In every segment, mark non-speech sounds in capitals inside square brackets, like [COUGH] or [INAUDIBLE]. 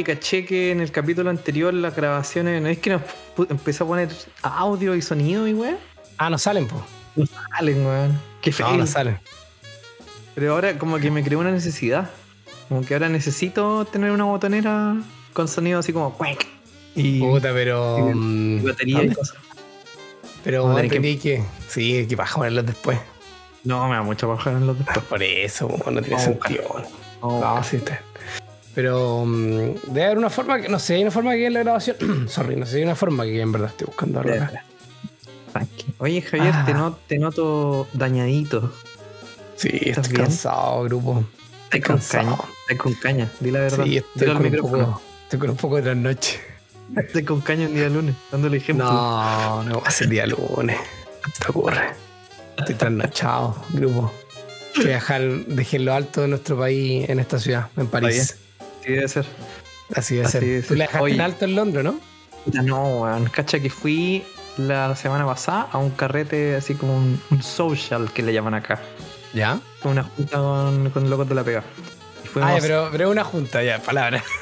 Oye, caché que en el capítulo anterior las grabaciones, ¿no es que nos empezó a poner audio y sonido y weón? Ah, no salen, po. No salen, weón. Qué feo. No, no salen. Pero ahora como que me creó una necesidad. Como que ahora necesito tener una botonera con sonido así como cuac. Y, Puta, pero. y mm, batería y cosas. Pero tener que- que. Sí, que baja ponerlos después. No, me da mucha paja en los después. por eso, no tiene sentido. No, sí está. Pero mm, debe haber una forma que. No sé, hay una forma que en la grabación. [CLEARS THROAT] Sorry, no sé, hay una forma que en verdad estoy buscando ahora. Oye, Javier, Ah. te, no- te noto dañadito. Sí, ¿Estás estoy bien? cansado, grupo. Estoy Con caña. cansado. Estás con caña, di la verdad. Sí, estoy con, un poco, estoy con un poco de trasnoche. Estoy con caña el día lunes, dándole ejemplo. No, no va a ser día lunes. ¿Qué te ocurre? Estoy trasnochado, grupo. Quiero dejar, dejé lo alto de nuestro país en esta ciudad, en París. Sí, debe ser. Así debe Así ser. debe Tú ser. la dejaste Oye. en alto en Londres, ¿no? No, weón. Cacha que fui la semana pasada a un carrete así como un, un social que le llaman acá. Ya. Como Una junta con, con locos de la pega. Ah, pero, pero es una junta, ya, palabra. [LAUGHS]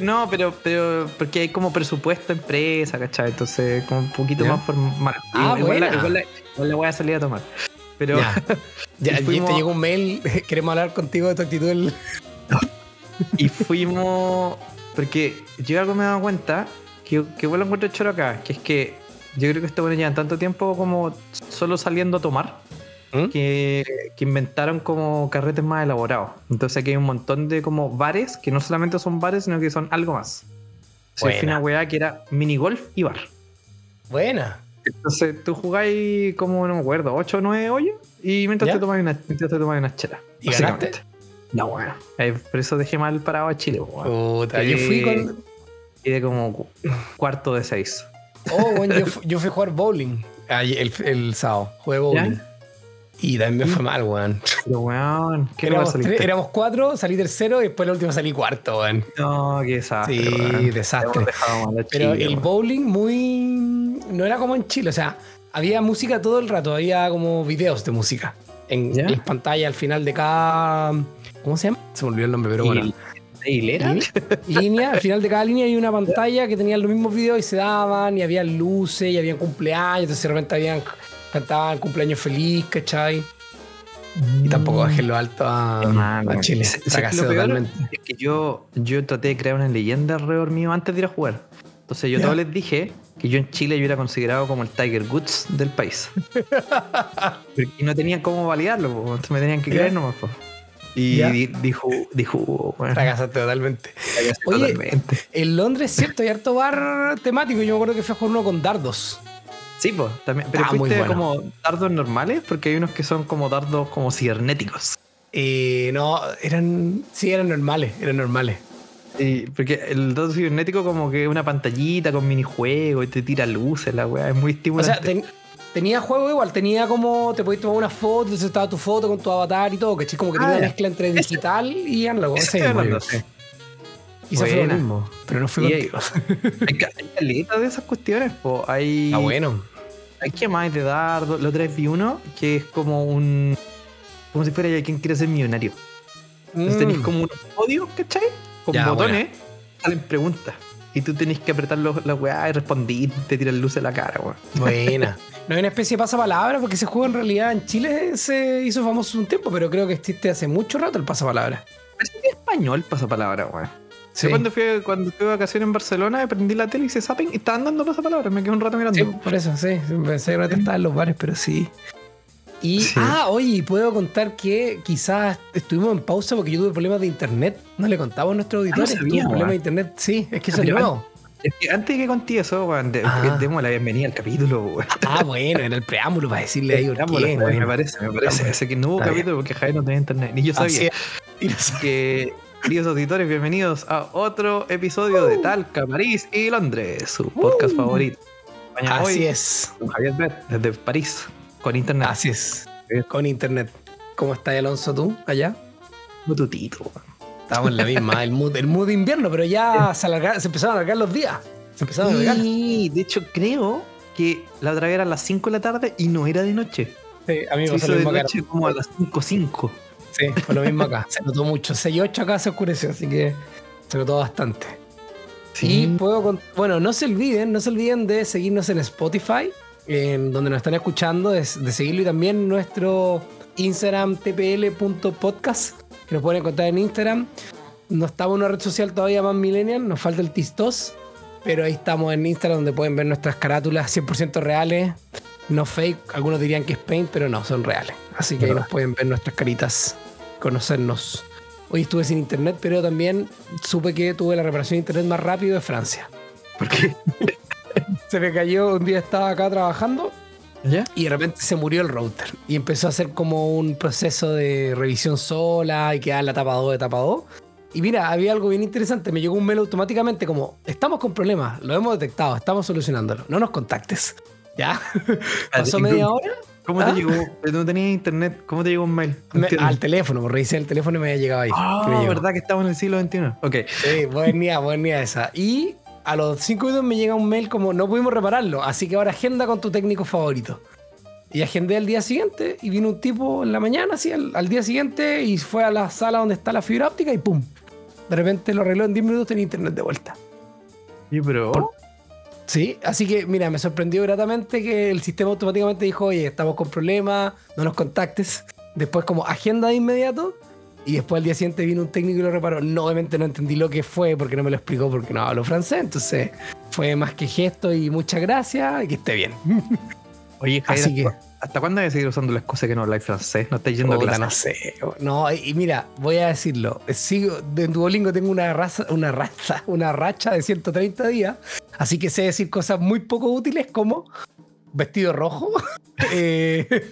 No, pero, pero porque hay como presupuesto empresa, ¿cachai? Entonces, como un poquito Ya. más formal. Ah, igual, la, buena. igual, la, igual la voy a salir a tomar. Pero Ya. [LAUGHS] Fuimos- te llegó un mail, [LAUGHS] queremos hablar contigo de tu actitud. el- Y fuimos. Porque yo algo me he dado cuenta que, que igual lo encuentro choro acá, que es que yo creo que esto bueno llevan tanto tiempo como solo saliendo a tomar. ¿Mm? Que, que inventaron como carretes más elaborados. Entonces aquí hay un montón de como bares que no solamente son bares, sino que son algo más. Fue una weá que era mini golf y bar. Buena. Entonces tú jugáis como, no me acuerdo, 8 o 9 hoyos y mientras ¿Ya? te tomas una, mientras te tomas una chela. ¿Y básicamente. ganaste? No, bueno. Por eso dejé mal parado a Chile, weón. Puta, yo fui con. Quedé como cu- cuarto de seis. Oh, bueno, yo, [LAUGHS] yo fui a jugar bowling el, el sábado. Jugué bowling. Y también me fue mal, weón. Pero, weón, ¿qué Éramos, tres- éramos cuatro, salí tercero y después la última salí cuarto, weón. No, qué desastre. Sí, weón. desastre. Pero el weón. bowling muy. No era como en Chile, o sea, había música todo el rato, había como videos de música. En, ¿Ya? en las pantallas al final de cada. ¿Cómo se llama? Se me olvidó el nombre, pero bueno. ¿Y- ¿De hilera? Lí- línea, al final de cada línea hay una pantalla que tenía los mismos videos y se daban, y había luces, y había cumpleaños, entonces de repente habían, cantaban cumpleaños feliz, ¿cachai? Y tampoco bajé lo alto a, a Chile. ¿sabes qué es Fracasé lo peor? totalmente. Es que yo, yo traté de crear una leyenda alrededor mío antes de ir a jugar. Entonces yo Ya. todos les dije que yo en Chile yo era considerado como el Tiger Woods del país. [LAUGHS] Porque no tenían cómo validarlo, po, entonces me tenían que creer nomás. po. Y Ya. dijo, dijo, bueno, Fracasaste totalmente. Oye, totalmente. En Londres, cierto, hay harto bar temático. Yo me acuerdo que fui a jugar uno con dardos. Sí, pues, también. Pero Ah, muy fuiste bueno. como dardos normales, porque hay unos que son como dardos como cibernéticos. Eh, no, eran. Sí, eran normales, eran normales. Sí, porque el dardo cibernético como que una pantallita con minijuegos y te tira luces, la weá, es muy O estimulante. sea, ten- tenía juego igual, tenía como. Te podías tomar una foto, entonces estaba tu foto con tu avatar y todo, que como que Ah, tenía una mezcla entre digital y análogo. Eso mismo. hablando, sí. Hice fue lo mismo, pero no fui Y hay- contigo. Hay, hay caleta de esas cuestiones, po. Hay, Ah, bueno. hay que más de. La otra vez vi uno que es como un. Como si fuera ya quien quiere ser millonario. Entonces tenéis Mm. como unos podios, ¿cachai? Con Ya, botones, salen preguntas. Y tú tenés que apretar los- la weá y responder, te tiran luces en la cara, weón. Buena. [LAUGHS] No hay una especie de pasapalabra, porque ese juego en realidad en Chile se hizo famoso un tiempo, pero creo que existe hace mucho rato el pasapalabra. Parece que es español pasapalabra, weón. Sí. Yo cuando fui, cuando fui de vacaciones en Barcelona, prendí la tele y hice zapping y estaban dando pasapalabra. Me quedé un rato mirando. Sí, por eso, sí. Pensé que no estaba en los bares, pero sí. Y, Sí. ah, oye, puedo contar que quizás estuvimos en pausa porque yo tuve problemas de internet. No le contaba a nuestros auditores. sabía, tuve problemas de internet, sí, es que eso es nuevo. Es que antes que conté eso, weón, de, Ah. demos la bienvenida al capítulo, weón. Ah, bueno, era el preámbulo para decirle ahí weón, weón. me parece, me parece. Así que no hubo Está capítulo porque Javier no tenía internet. Ni yo sabía. Y no sé. que, queridos auditores, bienvenidos a otro episodio de Talca, París y Londres, su podcast favorito. Uh. Así hoy es. con Javier Bet, desde París, con internet. Así es. Con internet. ¿Cómo estás, Alonso, tú, allá? Tutito. Estamos en la misma, el mood, el mood de invierno, pero ya se, alarga- se empezaron a alargar los días. Se empezaron a alargar. Y de hecho creo que la otra vez era a las 5 de la tarde y no era de noche. Sí, a mí me Se pasó de mismo acá. noche como a las 5.05. Sí, fue lo mismo acá. [LAUGHS] Se notó mucho. 6 y 8 acá se oscureció, así que Se notó bastante. Sí. Y puedo con- bueno, no se olviden, no se olviden de seguirnos en Spotify, en donde nos están escuchando, de, de seguirlo y también nuestro Instagram tpl.podcast, que nos pueden encontrar en Instagram. No estamos en una red social todavía más millennial, nos falta el tistos, pero ahí estamos en Instagram donde pueden ver nuestras carátulas 100% reales, no fake, algunos dirían que es paint, pero no, son reales. Así que ahí nos pueden ver nuestras caritas, conocernos. Hoy estuve sin internet, pero también supe que tuve la reparación de internet más rápido de Francia. ¿Por qué? [LAUGHS] Se me cayó, un día estaba acá trabajando ¿Ya? y de repente se murió el router. Y empezó a hacer como un proceso de revisión sola y quedaba la tapa 2 de tapa 2. Y mira, había algo bien interesante. Me llegó un mail automáticamente como, estamos con problemas, lo hemos detectado, estamos solucionándolo. No nos contactes. ¿Ya? [LAUGHS] Pasó ¿y media hora. ¿Cómo ¿Ah? te llegó? No tenías internet. ¿Cómo te llegó un mail? Me- al teléfono, porque revisé el teléfono y me había llegado ahí. Ah, llegó. ¿verdad que estamos en el siglo XXI? Ok. Sí, buen día, buen día esa. Y a los cinco minutos me llega un mail como no pudimos repararlo, así que ahora agenda con tu técnico favorito. Y agendé al día siguiente y vino un tipo en la mañana, así al, al día siguiente y fue a la sala donde está la fibra óptica y ¡pum! De repente lo arregló en 10 minutos, tenía internet de vuelta. Sí, pero. Sí, así que mira, me sorprendió gratamente que el sistema automáticamente dijo, oye, estamos con problemas, no nos contactes. Después como agenda de inmediato y después al día siguiente vino un técnico y lo reparó. No, obviamente no entendí lo que fue porque no me lo explicó porque no hablo francés, entonces fue más que gesto y muchas gracias y que esté bien. [LAUGHS] Oye, Javier, Así que- ¿hasta, cuándo vas a seguir usando la excusa que no habláis francés? No estáis yendo a clase. no sé. No, y mira, voy a decirlo. Sigo, de Duolingo tengo una raza, una raza, [LAUGHS] una racha de 130 días. Así que sé decir cosas muy poco útiles como vestido rojo. [LAUGHS] eh,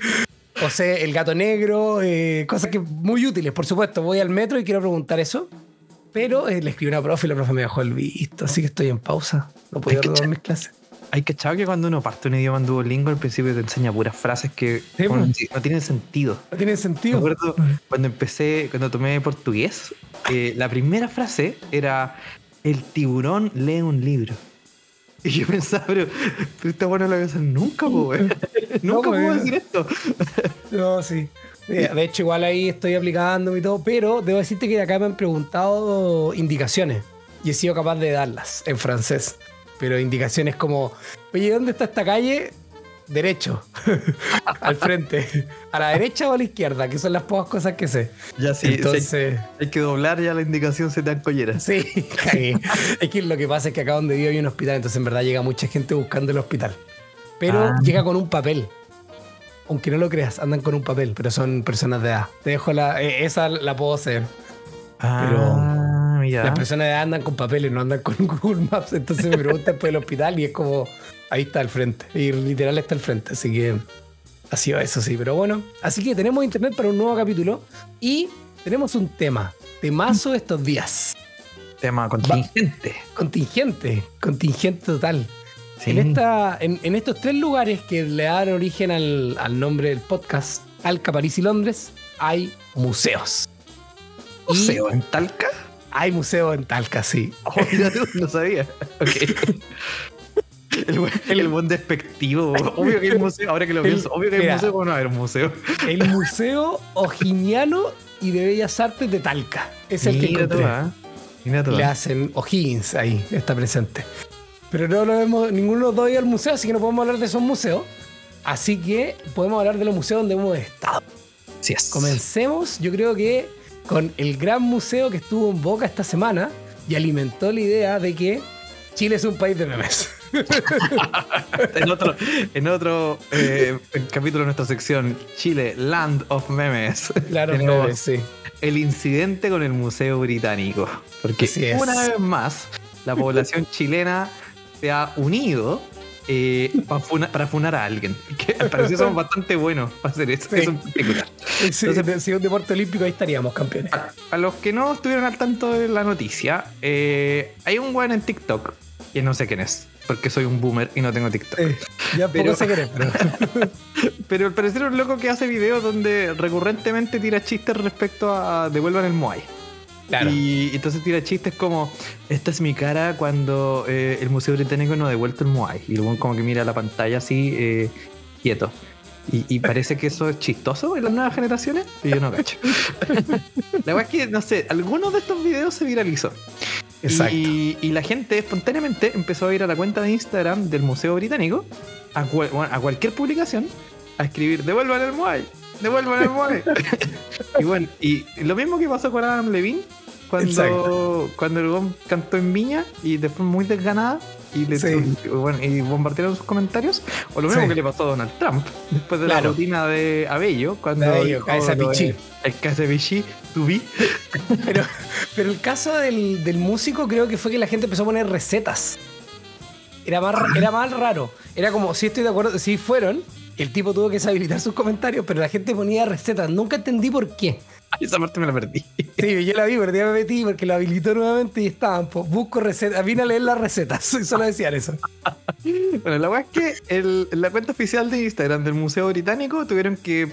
o sea, el gato negro, eh, cosas que muy útiles, por supuesto. Voy al metro y quiero preguntar eso. Pero eh, le escribí a una profe y la profe me dejó el visto, así que estoy en pausa. No puedo retomar mis clases. Hay que echar que cuando uno parte un idioma en Duolingo, al principio te enseña puras frases que Sí, no tienen sentido. No tiene Me sentido. acuerdo cuando empecé, cuando tomé portugués, eh, la primera frase era: El tiburón lee un libro. Y yo pensaba, pero, pero esta buena no la voy a hacer nunca, po. [LAUGHS] Nunca puedo decir esto. No, sí. Eh, De hecho, igual ahí estoy aplicando y todo, pero debo decirte que acá me han preguntado indicaciones y he sido capaz de darlas en francés. Pero indicaciones como, oye, ¿dónde está esta calle? Derecho, [LAUGHS] al frente, a la derecha o a la izquierda, que son las pocas cosas que sé. Ya sí, Entonces, hay que doblar ya la indicación, se te dan colleras. sí. [LAUGHS] Es que lo que pasa es que acá donde vivo hay un hospital, entonces en verdad llega mucha gente buscando el hospital. Pero Ah. llega con un papel. Aunque no lo creas, andan con un papel, pero son personas de edad. Te dejo la. eh, esa la puedo hacer. Ah, mira. Las personas de edad andan con papeles, no andan con [LAUGHS] Google Maps. Entonces me preguntan por el hospital y es como. Ahí está al frente. Y literal está al frente. Así que. Ha sido eso, sí. Pero bueno. Así que tenemos internet para un nuevo capítulo. Y tenemos un tema. Temazo estos días. Tema contingente. Contingente. Contingente total. Sí. En, esta, en, en estos tres lugares que le dan origen al, al nombre del podcast, Talca, París y Londres, hay museos. Y ¿Museo en Talca? hay museos en Talca, sí. Oh, no sabía. [LAUGHS] Ok. [LAUGHS] El, buen- el buen despectivo. [LAUGHS] Obvio que hay museo. Ahora que lo El- pienso, obvio que hay mira. museo. ¿Cómo no va a un museo? El Museo Ojiniano y de Bellas Artes de Talca. Es el que Mira encontré. ah. Mira tú. Le hacen O'Higgins ahí, está presente. Pero no lo vemos, ninguno de los dos ha ido al museo, así que no podemos hablar de esos museos. Así que podemos hablar de los museos donde hemos estado. Sí es. Comencemos, yo creo que con el gran museo que estuvo en boca esta semana y alimentó la idea de que Chile es un país de memes. [LAUGHS] En otro, en otro eh, capítulo de nuestra sección, Chile, Land of Memes. Claro, memes, sí. el incidente con el Museo Británico. Porque Así es. una vez más, la población [LAUGHS] chilena se ha unido eh, para, funa- para funar a alguien. Que al parecer somos bastante buenos para hacer eso, Sí. eso en particular. Sí, Entonces- si es un deporte olímpico, ahí estaríamos campeones. A, a los que no estuvieron al tanto de la noticia, eh, hay un weón en TikTok que no sé quién es, porque soy un boomer y no tengo TikTok. Eh, ya Pero- poco se quiere, pero [LAUGHS] Pero al parecer es un loco que hace videos donde recurrentemente tira chistes respecto a devuelvan el Moai. claro. Y entonces tira chistes como, esta es mi cara cuando eh, el Museo Británico no ha devuelto el Moai. Y luego como que mira la pantalla así, eh, quieto. Y, y parece que eso es chistoso en las nuevas generaciones. Y yo no cacho. [LAUGHS] la verdad es que, no sé, algunos de estos videos se viralizó. Exacto. Y, y la gente espontáneamente empezó a ir a la cuenta de Instagram del Museo Británico, a, cual- bueno, a cualquier publicación, a escribir, devuelvan el Moai, devuelvan el Moai. [LAUGHS] y bueno, y lo mismo que pasó con Adam Levine, cuando, Exacto. cuando el weón cantó en Viña y de forma muy desganada. Y, le, Sí. bueno, y bombardearon sus comentarios. O lo mismo Sí. que le pasó a Donald Trump después de Claro. la rutina de Abello. Cuando De Abello, dijo de- pichí. El Casepichí, tu vi. [LAUGHS] Pero, pero el caso del, del músico creo que fue que la gente empezó a poner recetas. Era más, era más raro. Era como, sí estoy de acuerdo, sí fueron. El tipo tuvo que deshabilitar sus comentarios, pero la gente ponía recetas. Nunca entendí por qué. [LAUGHS] Esa parte me la perdí. Sí, yo la vi, pero ya me metí porque lo habilitó nuevamente y estaban, pues, busco recetas. Vine a leer las recetas. Y [LAUGHS] solo decían eso. Bueno, la weá es que el- la cuenta oficial de Instagram del Museo Británico tuvieron que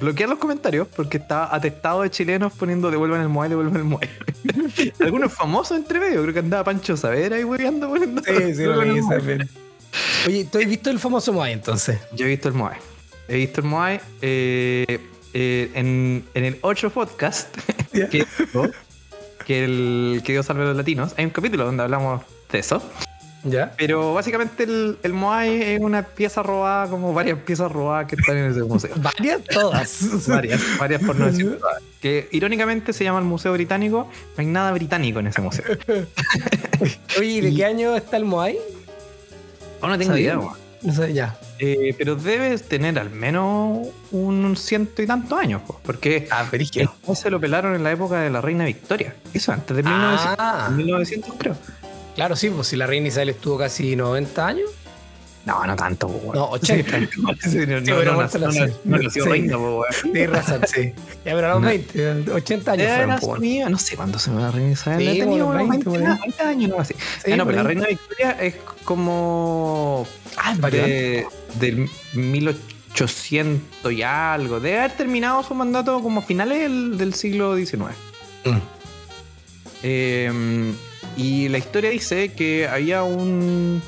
bloquear los comentarios porque estaba atestado de chilenos poniendo devuelvan el Moai, devuelvan el Moai. [LAUGHS] Algunos famosos entre medio, creo que andaba Pancho Savera ahí weyando poniendo. Sí, sí, lo también. Oye, ¿tú has visto el famoso Moai entonces? Yo he visto el Moai. He visto el Moai eh, eh, en, en el 8 podcast [LAUGHS] que, que el que Dios salve a los latinos. Hay un capítulo donde hablamos de eso. ¿Ya? Pero básicamente el, el Moai es una pieza robada, como varias piezas robadas que están en ese museo. [LAUGHS] Varias, todas. [LAUGHS] varias, varias por no decir todas. Que irónicamente se llama el Museo Británico. No hay nada británico en ese museo. Oye, ¿y ¿de qué año está el Moai? Oh, no tengo ¿Sabía? idea. No sé, ya. Eh, pero debes tener al menos un ciento y tantos años, po, porque Ah, se lo pelaron en la época de la Reina Victoria. Eso antes de 1900, Ah. 1900 creo. Claro, sí, pues si la reina Isabel estuvo casi 90 años. No, no tanto, po. No, 80. [LAUGHS] Sí, no, no, pero no, muerto no, la no, sí. no nació reina, po. [LAUGHS] Tienes razón, sí. Ya, pero a los No. 20, 80 años Era fueron, bueno. mía, no sé cuándo se me va a reina Isabel. Sí, Sí, tenía como los unos 20, 20, por ahí. 20 años, no así. Sí, Ah, no, pero la reina Victoria es como Ah, es de, del 1800 y algo. Debe haber terminado su mandato como a finales del, del siglo XIX. Mm. Eh, y la historia dice que había un.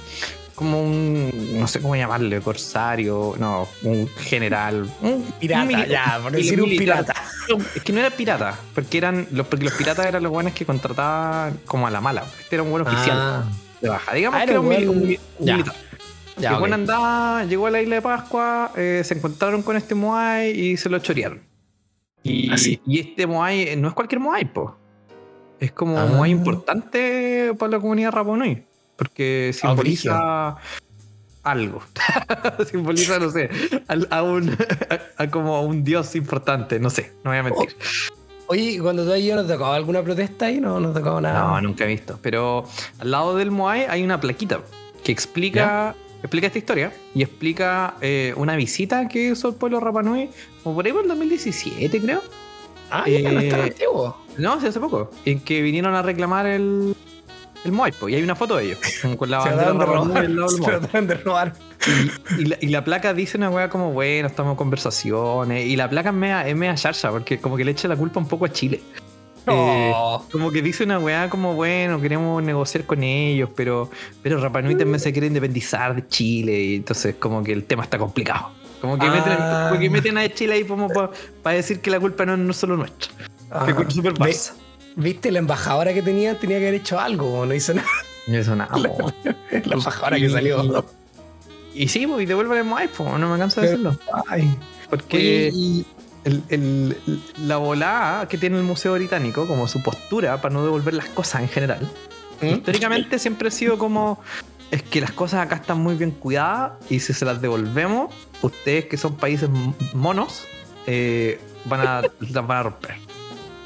como un. no sé cómo llamarle, corsario, no, un general. Un Pirata, un ya, por decir un pirata. [LAUGHS] Es que no era pirata, porque eran los, porque los piratas eran los buenos que contrataban como a la mala. Este era un buen oficial Ah, de baja. Digamos Ah, que era un, un ya. ya, el ok. buen andaba, llegó a la isla de Pascua, eh, se encontraron con este Moai y se lo chorearon. Y, Así. y este Moai eh, no es cualquier Moai, po. Es como Ah. un Moai importante para la comunidad Rapa Nui, porque simboliza algo. [LAUGHS] simboliza, no sé, a, un, [LAUGHS] a, a como un dios importante, no sé, no voy a mentir. Oye, ¿y cuando tú has ido, ¿no te tocaba alguna protesta ahí? No, no te tocaba nada. No, nunca he visto. Pero al lado del Moai hay una plaquita que explica, explica esta historia y explica eh, una visita que hizo el pueblo Rapa Nui, como por ahí por el 2017, creo. Ah, ya, no es tan eh, antiguo. No, sí, hace poco. En que vinieron a reclamar el, el Moai, y hay una foto de ellos, con la [LAUGHS] Se bandera de robar. al lado del Moai. de robar. Y, y la, y la placa dice una weá como, bueno, estamos en conversaciones. Y la placa es media, es media charcha, porque como que le echa la culpa un poco a Chile. Eh, Oh. como que dice una weá como, bueno, queremos negociar con ellos, pero, pero Rapa Nui también se quiere independizar de Chile, y entonces como que el tema está complicado. Como que, Ah. meten, como que meten a Chile ahí como para decir que la culpa no, no es solo nuestra. Ah. Que es súper falsa. ¿Viste? La embajadora que tenía tenía que haber hecho algo, no hizo nada. Eso nada. po. La embajadora que salió. Y sí, pues, y devuélvale el Moai, po, no me canso de decirlo. Ay. Porque Oye, y- el- el- la volada que tiene el Museo Británico, como su postura para no devolver las cosas en general, ¿Mm? históricamente siempre ha sido como es que las cosas acá están muy bien cuidadas y si se las devolvemos, ustedes que son países monos, eh, van a, [LAUGHS] las van a romper.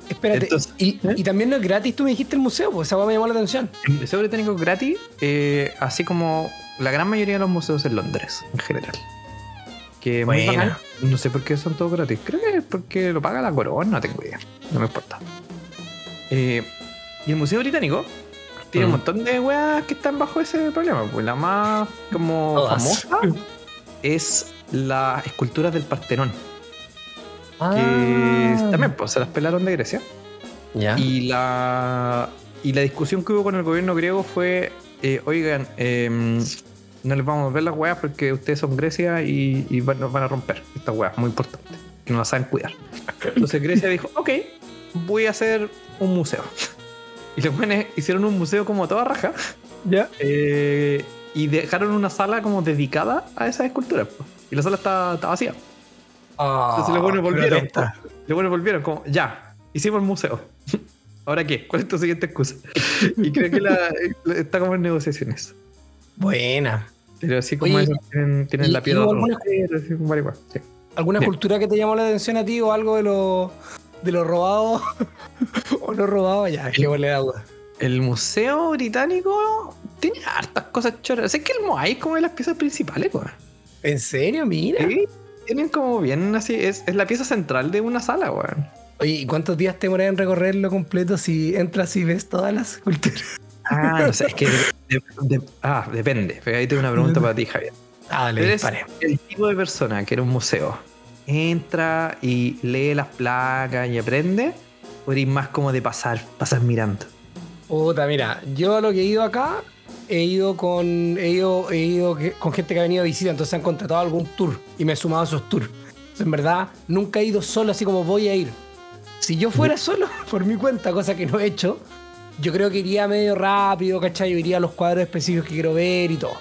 Espérate, Entonces, y, ¿eh? y también no es gratis, tú me dijiste el museo, pues esa me llamó la atención. El Museo Británico es gratis, eh, así como la gran mayoría de los museos en Londres, en general. Que muy bacán. No sé por qué son todos gratis. Creo que es porque lo paga la corona, no tengo idea. No me importa. Eh, y el Museo Británico tiene Mm. un montón de weas que están bajo ese problema. Pues la más como Todas. famosa [LAUGHS] es las esculturas del Partenón. Que Ah. también pues, se las pelaron de Grecia. Y la, y la discusión que hubo con el gobierno griego fue, eh, oigan, em, no les vamos a ver las weas porque ustedes son Grecia y, y van- nos van a romper estas weas, muy importante, que no las saben cuidar. Entonces Grecia dijo, ok, voy a hacer un museo. Y los buenos hicieron un museo como a toda raja. ¿Ya? eh, y dejaron una sala como dedicada a esas esculturas. po. Y la sala está, está vacía. Entonces los buenos volvieron. po. Los buenos volvieron como, ya, hicimos el museo. [LAUGHS] ¿Ahora qué? ¿Cuál es tu siguiente excusa? Y creo que la, está como en negociaciones. Buena. Pero así como Oye, eso, tienen, tienen ¿y- la piedra alguna- otro así como vale, igual, sí. ¿Alguna Bien. cultura que te llamó la atención a ti o algo de lo, de lo robado [LAUGHS] o no robado? Ya, que le da duda. El museo británico tiene hartas cosas choras. Es que el Moai es como de las piezas principales, weón. ¿En serio? Mira. Sí, tienen como bien así. Es, es la pieza central de una sala, weón. Oye, ¿y cuántos días te demoras en recorrerlo completo si entras y ves todas las culturas? [LAUGHS] Ah, no sé, es que. de- de- ah, depende. Pero ahí tengo una pregunta para ti, Javier. Ah, dale, Eres el tipo de persona que era un museo. Entra y lee las placas y aprende. O eres más como de pasar, pasar mirando. Puta, mira, yo a lo que he ido acá, he ido con he ido, he ido con gente que ha venido de visita, entonces han contratado algún tour y me he sumado a esos tours. Entonces, en verdad, nunca he ido solo así como voy a ir. Si yo fuera solo, [LAUGHS] por mi cuenta, cosa que no he hecho, yo creo que iría medio rápido, ¿cachai? Yo iría a los cuadros específicos que quiero ver y todo.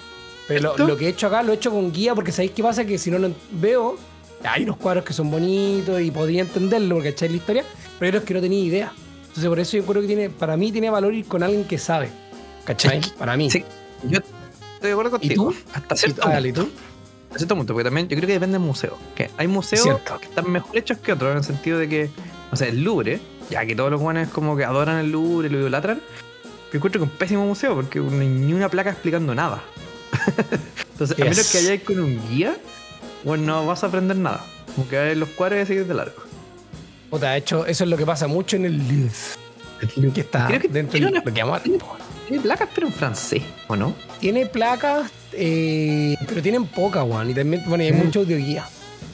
Pero lo, que he hecho acá lo he hecho con guía porque sabéis qué pasa que si no lo veo, hay unos cuadros que son bonitos y podría entenderlo porque echáis la historia, pero hay otros que no tenía idea. Entonces por eso yo creo que tiene, para mí tiene valor ir con alguien que sabe. ¿Cachai? Para mí. Sí, yo estoy de acuerdo contigo. tú? Hasta ¿Y cierto tú? Ah, dale, ¿y tú? Hasta cierto punto, porque también yo creo que depende del museo. Que hay museos Cierto. que están mejor hechos que otros, en el sentido de que, o sea, el Louvre, ya que todos los buenos como que adoran el Louvre lo idolatran, yo encuentro que es un pésimo museo porque ni una placa explicando nada. [LAUGHS] Entonces, a menos que hayáis con un guía, bueno, no vas a aprender nada. Como que los cuadros y seguir de largo. Puta, de hecho, eso es lo que pasa mucho en el Louvre, que está Creo que dentro de lo que Tiene placas, pero en francés, ¿o no? Tiene placas, eh, pero tienen pocas, weón. Y también, bueno, y hay Mm. mucho audioguía.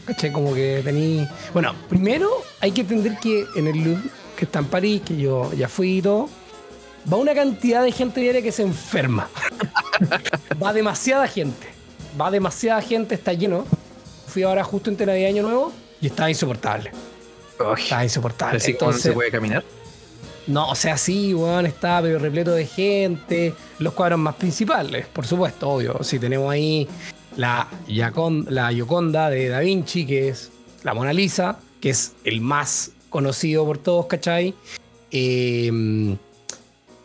¿Cachai? Como que tení. Bueno, primero hay que entender que en el Louvre, que está en París, que yo ya fui y todo, va una cantidad de gente diaria que se enferma. [LAUGHS] va demasiada gente. Va demasiada gente, está lleno. Fui ahora justo entre Navidad y Año Nuevo y estaba insoportable. Estaba insoportable. Así no se puede caminar. No, o sea, sí, weón, está pero repleto de gente. Los cuadros más principales, por supuesto, obvio. Si tenemos ahí la, Gioconda de Da Vinci, que es la Mona Lisa, que es el más conocido por todos, ¿cachai? Eh,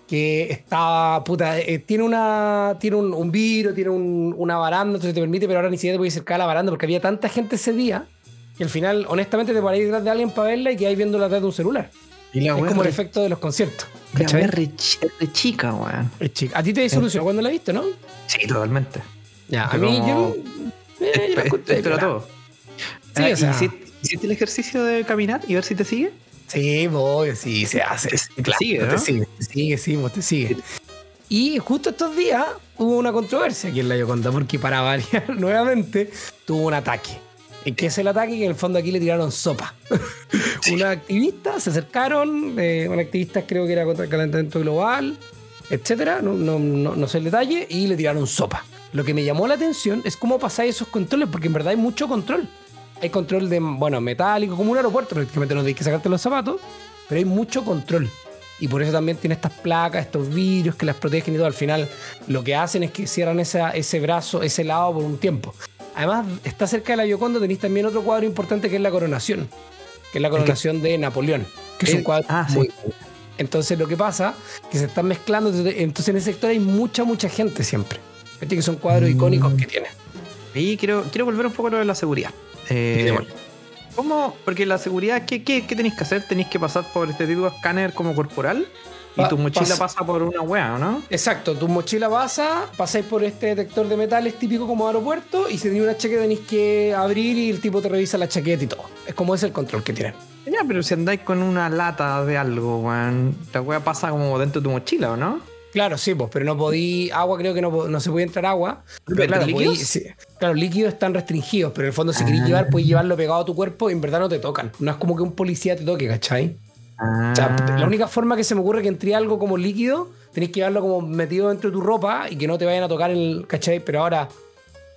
que está, puta, eh, tiene una tiene un, un tiene un- una baranda, entonces te permite, pero ahora ni siquiera te puedes acercar a la baranda porque había tanta gente ese día que al final, honestamente, te parás detrás de alguien para verla y que viendo detrás de un celular. Y la Es como el efecto de los conciertos. la wea re chi- re chica, weón. Es chica. A ti te disolucionó cuando la viste, ¿no? Sí, totalmente. Ya, a mí yo. eh, yo la todo. Sí, Ah, o sea- ¿hiciste, hiciste el ejercicio de caminar y ver si te sigue? Sí, voy, sí, se hace. Te Claro, sigue, te sigue, te sigue, sí, vos te sigue. Y justo estos días hubo una controversia aquí en la Yoconda, porque para variar [LAUGHS] nuevamente tuvo un ataque. ¿En qué es el ataque? Que en el fondo aquí le tiraron sopa. [LAUGHS] Unos activistas se acercaron, eh, un activista creo que era contra el calentamiento global, etcétera, no, no, no, no sé el detalle, y le tiraron sopa. Lo que me llamó la atención es cómo pasáis esos controles, porque en verdad hay mucho control. Hay control de, bueno, metálico, como un aeropuerto, prácticamente no tienes que sacarte los zapatos, pero hay mucho control. Y por eso también tiene estas placas, estos vidrios que las protegen y todo. Al final, lo que hacen es que cierran esa- ese brazo, ese lado por un tiempo. Además, está cerca de la Gioconda, tenéis también otro cuadro importante que es la coronación, que es la coronación de Napoleón, que es un cuadro ah, sí. muy entonces lo que pasa que se están mezclando, entonces en ese sector hay mucha, mucha gente siempre. Viste que son cuadros Mm. icónicos que tiene. Y quiero, quiero volver un poco a lo de la seguridad. Eh. ¿Cómo? Porque la seguridad, ¿qué, qué, qué tenéis que hacer? Tenéis que pasar por este típico escáner como corporal y Pa- tu mochila pasa. pasa por una wea, ¿o ¿no? Exacto, tu mochila pasa, pasáis por este detector de metales típico como aeropuerto y si tenéis una chaqueta tenéis que abrir y el tipo te revisa la chaqueta y todo. Es como es el control que tienen. Ya, pero si andáis con una lata de algo, weón, la wea pasa como dentro de tu mochila, ¿o no? Claro, sí, pues, pero no podí, agua creo que no, no se puede entrar agua. Pero ¿Pero claro, líquidos? podí- sí, claro, líquidos están restringidos, pero en el fondo si queréis Ah. llevar, puedes llevarlo pegado a tu cuerpo y en verdad no te tocan. No es como que un policía te toque, ¿cachai? Ah, O sea, la única forma que se me ocurre que entre algo como líquido, tenéis que llevarlo como metido dentro de tu ropa y que no te vayan a tocar el, ¿cachai? Pero ahora,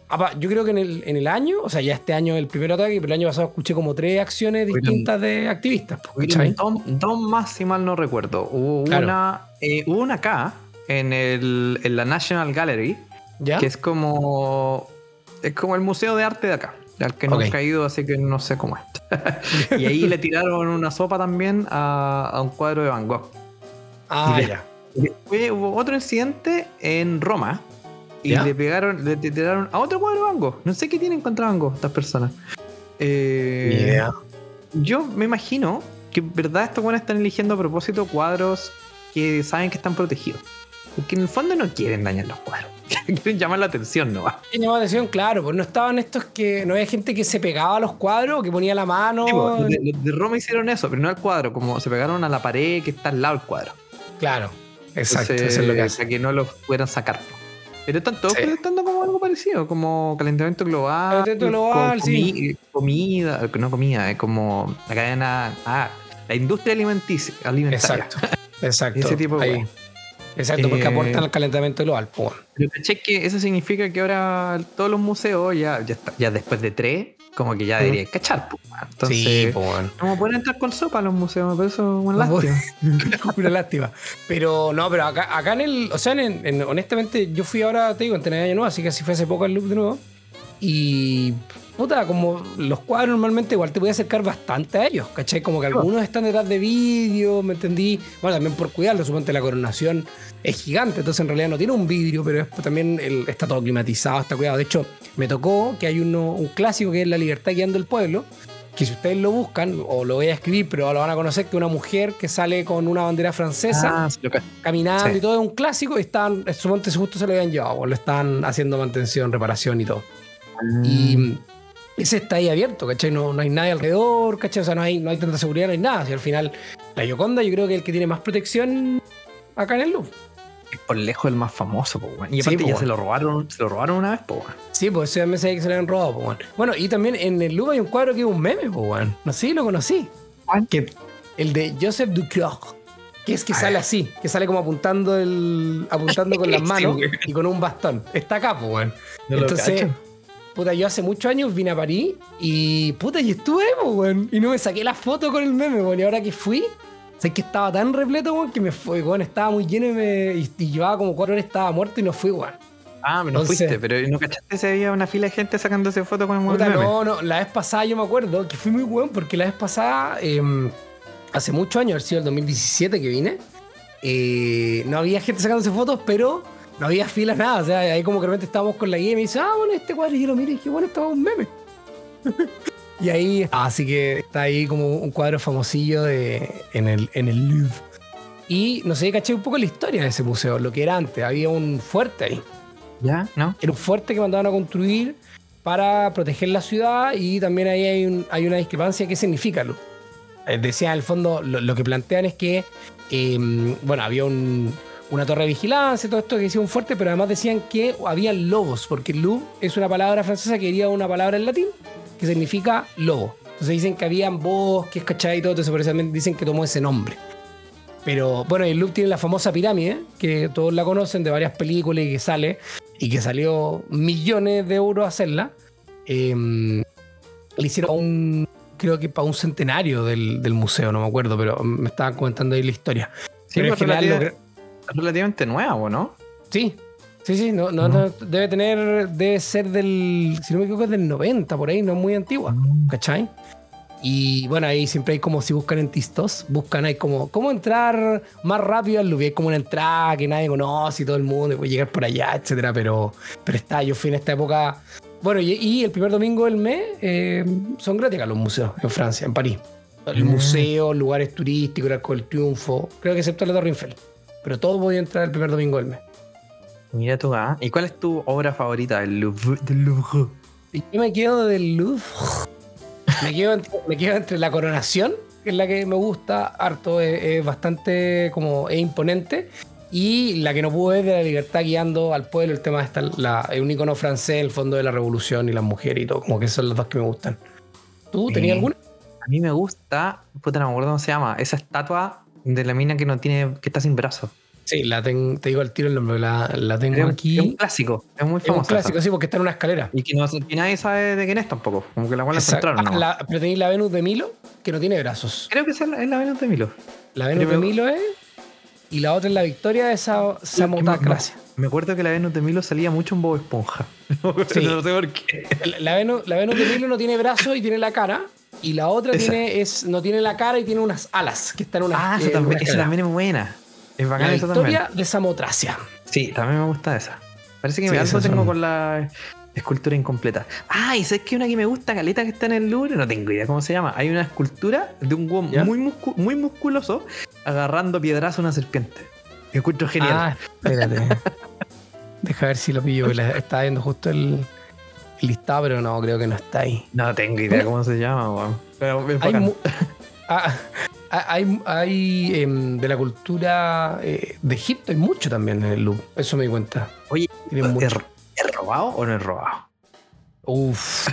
apa, yo creo que en el, en el año, o sea, ya este año el primer ataque, pero el año pasado escuché como tres acciones distintas de activistas. Dos, dos más, si mal no recuerdo. Hubo Claro. una, eh, hubo una acá, en, el, en la National Gallery, ¿Ya? que es como, es como el museo de arte de acá. Al que no Ok. he ido, así que no sé cómo es. [LAUGHS] y ahí le tiraron una sopa también a, a un cuadro de Van Gogh. Ah, y de- ya. Después hubo otro incidente en Roma y Ya. le pegaron, le tiraron a otro cuadro de Van Gogh. No sé qué tienen contra Van Gogh estas personas. Eh, Yo me imagino que verdad estos buenos están eligiendo a propósito cuadros que saben que están protegidos. Porque en el fondo no quieren dañar los cuadros. Quieren llamar la atención, ¿no? ¿Qué llamó la atención? Claro, pues no estaban estos que. No había gente que se pegaba a los cuadros, que ponía la mano. Sí, los de, Roma hicieron eso, pero no al cuadro, como se pegaron a la pared que está al lado del cuadro. Claro, exacto, Entonces, eso es lo que hace. Para que no los pudieran sacar. Pero están todos Sí. protestando como algo parecido, como calentamiento global. Calentamiento global, sí. Comida, no comida, es como la cadena. Ah, la industria alimenticia. alimentaria. Exacto, exacto. [LAUGHS] Ese tipo de. Exacto, porque Eh, aportan al calentamiento global. pues. Pero caché que eso significa que ahora todos los museos, ya, ya, está- ya después de tres, como que ya deberían cachar. weón. Entonces, sí, pues. no pueden entrar con sopa a los museos, por eso es una lástima. [LAUGHS] Una lástima. Pero no, pero acá, acá en el. O sea, en, en- honestamente, yo fui ahora, te digo, en tener año nuevo, así que así fue hace poco al loop de nuevo. Y. Puta, como los cuadros normalmente igual te voy a acercar bastante a ellos, ¿cachai? Como que algunos están detrás de vidrio, ¿me entendí? Bueno, también por cuidarlo, suponte la coronación es gigante, entonces en realidad no tiene un vidrio, pero es- también el- está todo climatizado, está cuidado. De hecho, me tocó que hay uno, un clásico que es La Libertad Guiando el Pueblo, que si ustedes lo buscan, o lo voy a escribir, pero lo van a conocer, que una mujer que sale con una bandera francesa Ah, sí, caminando Sí. y todo es un clásico y están, suponte justo se lo habían llevado, o lo están haciendo mantención, reparación y todo. Y Mm. ese está ahí abierto, ¿cachai? No, no hay nadie alrededor, ¿cachai? O sea, no hay, no hay tanta seguridad, no hay nada. Y al final, la Yoconda yo creo que es el que tiene más protección acá en el Louvre. Es por lejos el más famoso, po. Y Sí, aparte po, ya se lo robaron, se lo robaron una vez, po, weón. Sí, pues ese me sabía que se le habían robado, pues, bueno. Bueno, y también en el Louvre hay un cuadro que es un meme, bueno. No sé si lo conocí. ¿Cuál? Que, el de Joseph Duclos. Que es que sale así, que sale como apuntando el apuntando con [LAUGHS] las manos y con un bastón. Está acá, pues, bueno. No Entonces. Puta, yo hace muchos años vine a París y puta, y estuve, weón. Y no me saqué la foto con el meme, weón. Y ahora que fui, sé que estaba tan repleto, weón, que me fue, weón, estaba muy lleno y, me, y, y llevaba como cuatro horas, estaba muerto y no fui, weón. Ah, pero no entonces- fuiste, pero ¿no cachaste si había una fila de gente sacándose fotos con el Puta, meme? no, no, la vez pasada yo me acuerdo que fui muy weón porque la vez pasada, eh, hace muchos años, haber sido el 2017 que vine, eh, no había gente sacándose fotos, pero no había filas, nada. O sea, ahí como que de repente estábamos con la guía y me dice, ah, bueno, este cuadro, y yo lo miro y dije, bueno, estaba un meme. [LAUGHS] y ahí, así que está ahí como un cuadro famosillo de, en, el, en el Louvre. Y no sé, caché un poco la historia de ese museo, lo que era antes. Había un fuerte ahí. ¿Ya? ¿No? Era un fuerte que mandaban a construir para proteger la ciudad y también ahí hay, un- hay una discrepancia. ¿Qué significa, Lu? Eh, Decía, en el fondo, lo, lo que plantean es que, eh, bueno, había un- una torre de vigilancia, todo esto que decía un fuerte, pero además decían que había lobos, porque Louvre es una palabra francesa que quería una palabra en latín que significa lobo. Entonces dicen que habían bosques, ¿cachai? Y todo eso, también dicen que tomó ese nombre. Pero bueno, el Louvre tiene la famosa pirámide, que todos la conocen de varias películas y que sale, y que salió millones de euros hacerla. Eh, le hicieron un, creo que para un centenario del, del museo, no me acuerdo, pero me estaban comentando ahí la historia. Sí, pero en pues, general relativamente nuevo, ¿no? Sí, sí, sí, no, no, no, debe tener, debe ser del, si no me equivoco, es del 90, por ahí, no es muy antigua, ¿cachai? Y bueno, ahí siempre hay como, si buscan en Tistos, buscan ahí como, cómo entrar más rápido al hay como una entrada que nadie conoce y todo el mundo, y puede llegar por allá, etcétera, pero, pero está, yo fui en esta época, bueno, y, y el primer domingo del mes eh, son gratis los museos en Francia, en París. El Mm. museo, lugares turísticos, el Arco del Triunfo, creo que excepto la Torre Eiffel. Pero todo voy a entrar el primer domingo del mes. Mira tú, ¿ah? ¿Y cuál es tu obra favorita del Louvre? Del Louvre? Y yo me quedo del Louvre. Me quedo, entre, me quedo entre la coronación, que es la que me gusta harto, es, es bastante como es imponente. Y la que no pude es de la libertad guiando al pueblo. El tema de esta, la, es un icono francés, el fondo de la revolución y las mujeres y todo. Como que son las dos que me gustan. ¿Tú tenías alguna? A mí me gusta, puta, no me acuerdo cómo se llama, esa estatua de la mina que no tiene, que está sin brazos. Sí, la ten- te digo al tiro el nombre, la, la tengo Es un, aquí. es un clásico, es muy Es un famoso. clásico, sí, porque está en una escalera. Y que, no, que nadie sabe de quién es tampoco. Como que la encontraron. Ah, la- pero tenéis la Venus de Milo, que no tiene brazos. Creo que esa es la, es la Venus de Milo. La Venus de Milo es. Y la otra es la Victoria de Sa- Samotacracia. Me acuerdo que la Venus de Milo salía mucho en Bob Esponja. [LAUGHS] Sí. no sé por qué. La, la Venus, la Venus de Milo no tiene brazos y tiene la cara. Y la otra Esa. tiene, es, no tiene la cara y tiene unas alas que están en una Ah, eh, esa también, esa también es buena. Es La bacán esa también. Victoria de Samotracia. Sí, también me gusta esa. Parece que Sí, algo esas tengo son- con la escultura incompleta. Ah, y sabes que una que me gusta, Caleta, que está en el Louvre, no tengo idea cómo se llama. Hay una escultura de un ¿Ya? muy, muscu- muy musculoso agarrando piedrazo a una serpiente. Que encuentro genial. Ah, espérate. [LAUGHS] Deja ver si lo pillo, la- estaba viendo justo el, el listado, pero no, creo que no está ahí. No tengo idea cómo se llama, weón. Pero es Hay, [LAUGHS] ah, ah, hay, hay, em, de la cultura eh, de Egipto, hay mucho también en el Louvre. Eso me di cuenta. Oye, ¿es. ¿es robado o no es robado? Uf.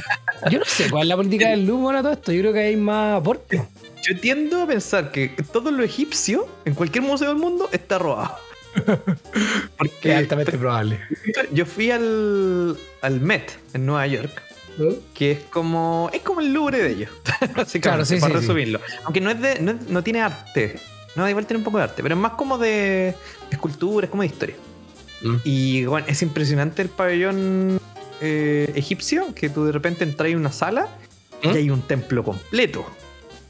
Yo no sé cuál es la política del Louvre bueno, todo esto. Yo creo que hay más aporte. Yo tiendo a pensar que todo lo egipcio, en cualquier museo del mundo, está robado. Que [LAUGHS] Porque es altamente probable. yo fui al, al Met en Nueva York, que es como es como el Louvre de ellos, [LAUGHS] Claro, sí, para sí, sí. resumirlo. Aunque no es de, no, tiene arte, no igual tiene un poco de arte, pero es más como de escultura, es como de historia. Mm. Y bueno, es impresionante el pabellón eh, egipcio, que tú de repente entras en una sala ¿Mm? y hay un templo completo.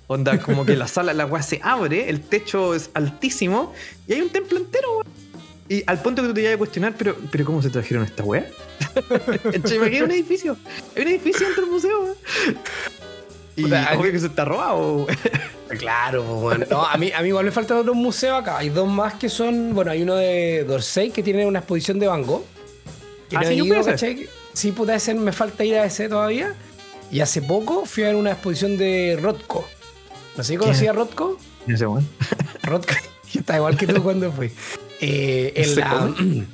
Onda, como que la sala, la weá se abre, el techo es altísimo y hay un templo entero, weón. Y al punto que tú te llegas a cuestionar, pero, pero ¿cómo se trajeron esta weá? [LAUGHS] Imagina un edificio. Hay un edificio dentro del museo, weón. Y obvio que se está robado. Claro, pues, bueno. No, a, mí, a mí igual me faltan otros museos acá. Hay dos más que son. Bueno, hay uno de Dorsey que tiene una exposición de Van Gogh. Que Ah, no sí, he yo ido. Sí, puta, ese me falta ir a ese todavía. Y hace poco fui a ver una exposición de Rothko. No sé si conocía a Rothko. No sé, weón. Rothko. Está igual que tú cuando fui. Eh, [CLEARS THROAT]